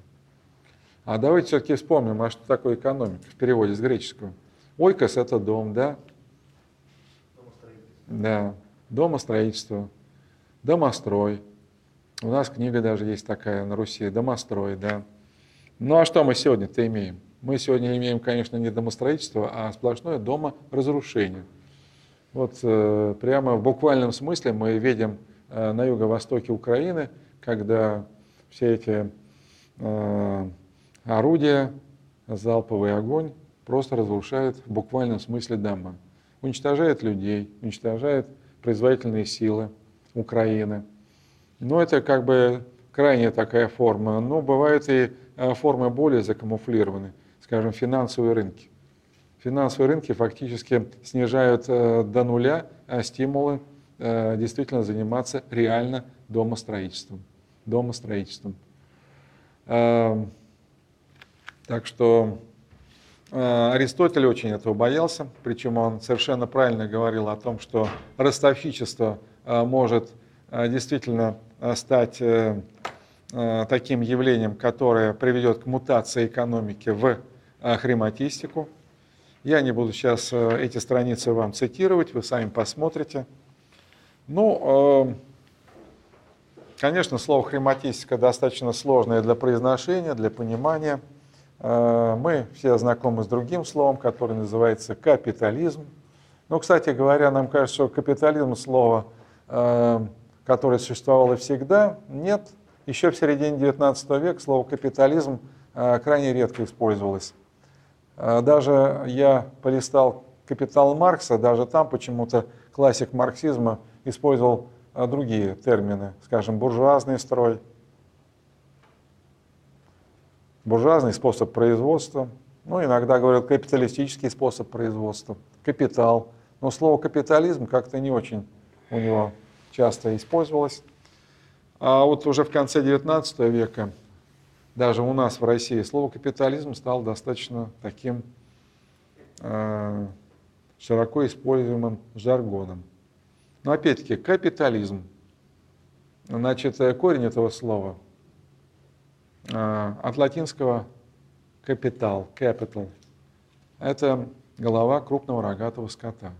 А давайте все-таки вспомним, а что такое экономика в переводе с греческого. Ойкос – это дом, да? Да, домостроительство, домострой. У нас книга даже есть такая на Руси, домострой, да. Ну а что мы сегодня-то имеем? Мы сегодня имеем, конечно, не домостроительство, а сплошное доморазрушение. Вот э, прямо в буквальном смысле мы видим э, на юго-востоке Украины, когда все эти э, орудия, залповый огонь просто разрушают в буквальном смысле дома. Уничтожает людей, уничтожает производительные силы Украины. Но это как бы крайняя такая форма. Но бывают и формы более закамуфлированные, скажем, финансовые рынки. Финансовые рынки фактически снижают э, до нуля э, стимулы э, действительно заниматься реально домостроительством. домостроительством. Так что Аристотель очень этого боялся, причем он совершенно правильно говорил о том, что ростовщичество может действительно стать таким явлением, которое приведет к мутации экономики в хрематистику. Я не буду сейчас э, эти страницы вам цитировать, вы сами посмотрите. Ну, э, конечно, слово хрематистика достаточно сложное для произношения, для понимания. Э, мы все знакомы с другим словом, которое называется капитализм. Ну, кстати говоря, нам кажется, что капитализм слово, которое существовало всегда, нет. Еще в середине XIX века слово капитализм крайне редко использовалось. А, даже я полистал «Капитал Маркса», даже там почему-то классик марксизма использовал а, другие термины, скажем, буржуазный строй, буржуазный способ производства, ну, иногда говорят капиталистический способ производства, капитал. Но слово капитализм как-то не очень у него часто использовалось. А вот уже в конце XIX века даже у нас в России слово капитализм стало достаточно таким э, широко используемым жаргоном. Но опять-таки капитализм, значит, э, корень этого слова э, от латинского капитал, capital, это голова крупного рогатого скота.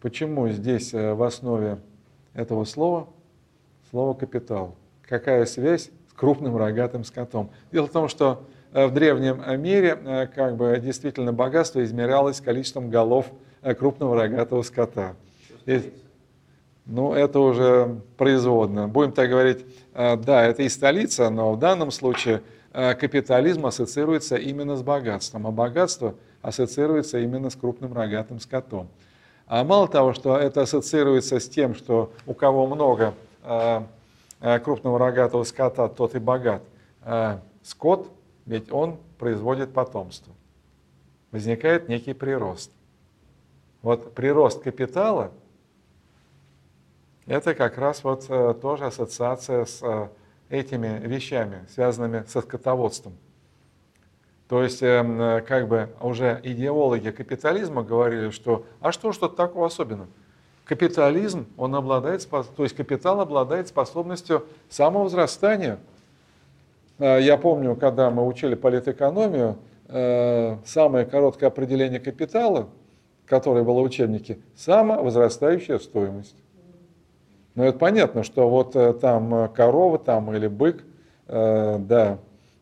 Почему здесь э, в основе этого слова слово капитал? Какая связь крупным рогатым скотом. Дело в том, что э, в древнем мире э, как бы действительно богатство измерялось количеством голов э, крупного рогатого скота. И, ну, это уже производно. Будем так говорить, да, это и столица, но в данном случае капитализм ассоциируется именно с богатством, а богатство ассоциируется именно с крупным рогатым скотом. А мало того, что это ассоциируется с тем, что у кого много Э, крупного рогатого скота, тот и богат. А скот, ведь он производит потомство. Возникает некий прирост. Вот прирост капитала – это как раз вот э, тоже ассоциация с э, этими вещами, связанными со скотоводством. То есть, эм, как бы уже идеологи капитализма говорили, что а что что-то такого особенного? Капитализм, он обладает, то есть капитал обладает способностью самовозрастания. А, я помню, когда мы учили политэкономию, э, самое короткое определение капитала, которое было в учебнике, самовозрастающая стоимость. Ну, это понятно, что вот э, там корова там или бык, э, да,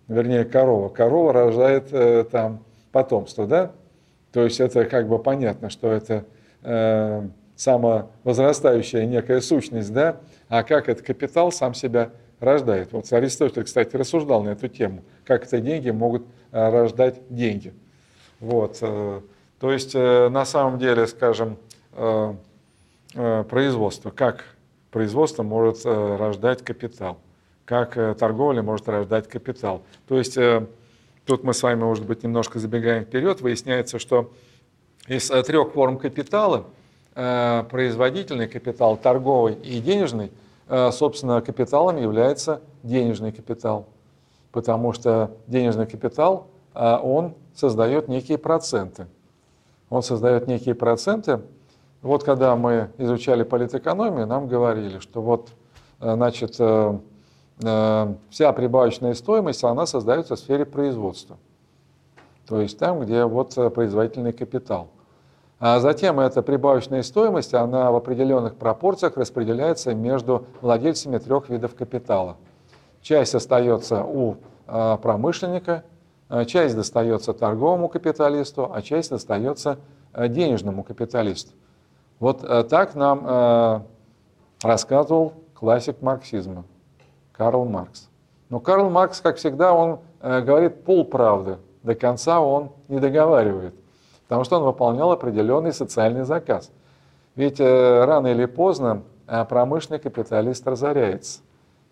вернее корова, корова рождает там потомство, да? То есть это как бы понятно, что это самовозрастающая некая сущность, да, а как этот капитал сам себя рождает. Вот Аристотель, кстати, рассуждал на эту тему, как это деньги могут э, рождать деньги. Вот. Э, то есть, э, на самом деле, скажем, производство, как производство может рождать капитал, как торговля может рождать капитал. То есть, тут мы с вами, может быть, немножко забегаем вперед, выясняется, что из трех форм капитала – производительный капитал, торговый и денежный, э, собственно, капиталом является денежный капитал. Потому что денежный капитал, э, он создает некие проценты. Он создает некие проценты. Вот когда мы изучали политэкономию, нам говорили, что вот значит, вся прибавочная стоимость, она создается в сфере производства. То есть там, где вот производительный капитал. А затем эта прибавочная стоимость, она в определенных пропорциях распределяется между владельцами трех видов капитала. Часть остается у промышленника, часть достается торговому капиталисту, а часть достается денежному капиталисту. Вот так нам рассказывал классик марксизма Карл Маркс. Но Карл Маркс, как всегда, он говорит полправды, до конца он не договаривает потому что он выполнял определенный социальный заказ. Ведь э, рано или поздно э, промышленный капиталист разоряется,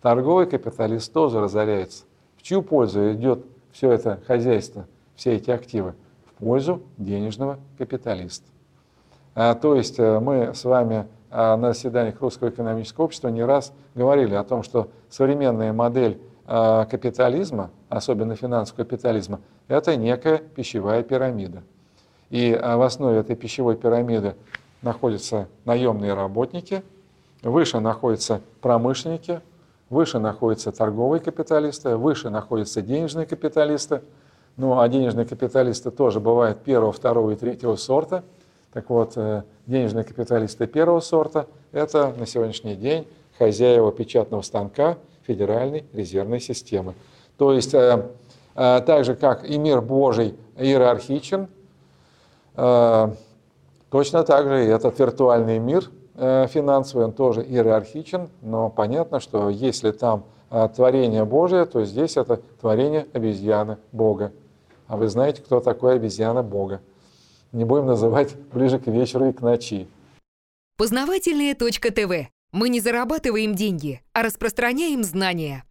торговый капиталист тоже разоряется. В чью пользу идет все это хозяйство, все эти активы? В пользу денежного капиталиста. А, то есть э, мы с вами на заседаниях Русского экономического общества не раз говорили о том, что современная модель капитализма, особенно финансового капитализма, это некая пищевая пирамида. И а, в основе этой пищевой пирамиды находятся наемные работники, выше находятся промышленники, выше находятся торговые капиталисты, выше находятся денежные капиталисты. Ну, а денежные капиталисты тоже бывают первого, второго и третьего сорта. Так вот, э, денежные капиталисты первого сорта – это на сегодняшний день хозяева печатного станка Федеральной резервной системы. То есть, э, э, так же, как и мир Божий иерархичен, точно так же и этот виртуальный мир э, финансовый, он тоже иерархичен, но понятно, что если там э, творение Божие, то здесь это творение обезьяны Бога. А вы знаете, кто такой обезьяна Бога? Не будем называть ближе к вечеру и к ночи. Познавательная точка ТВ. Мы не зарабатываем деньги, а распространяем знания.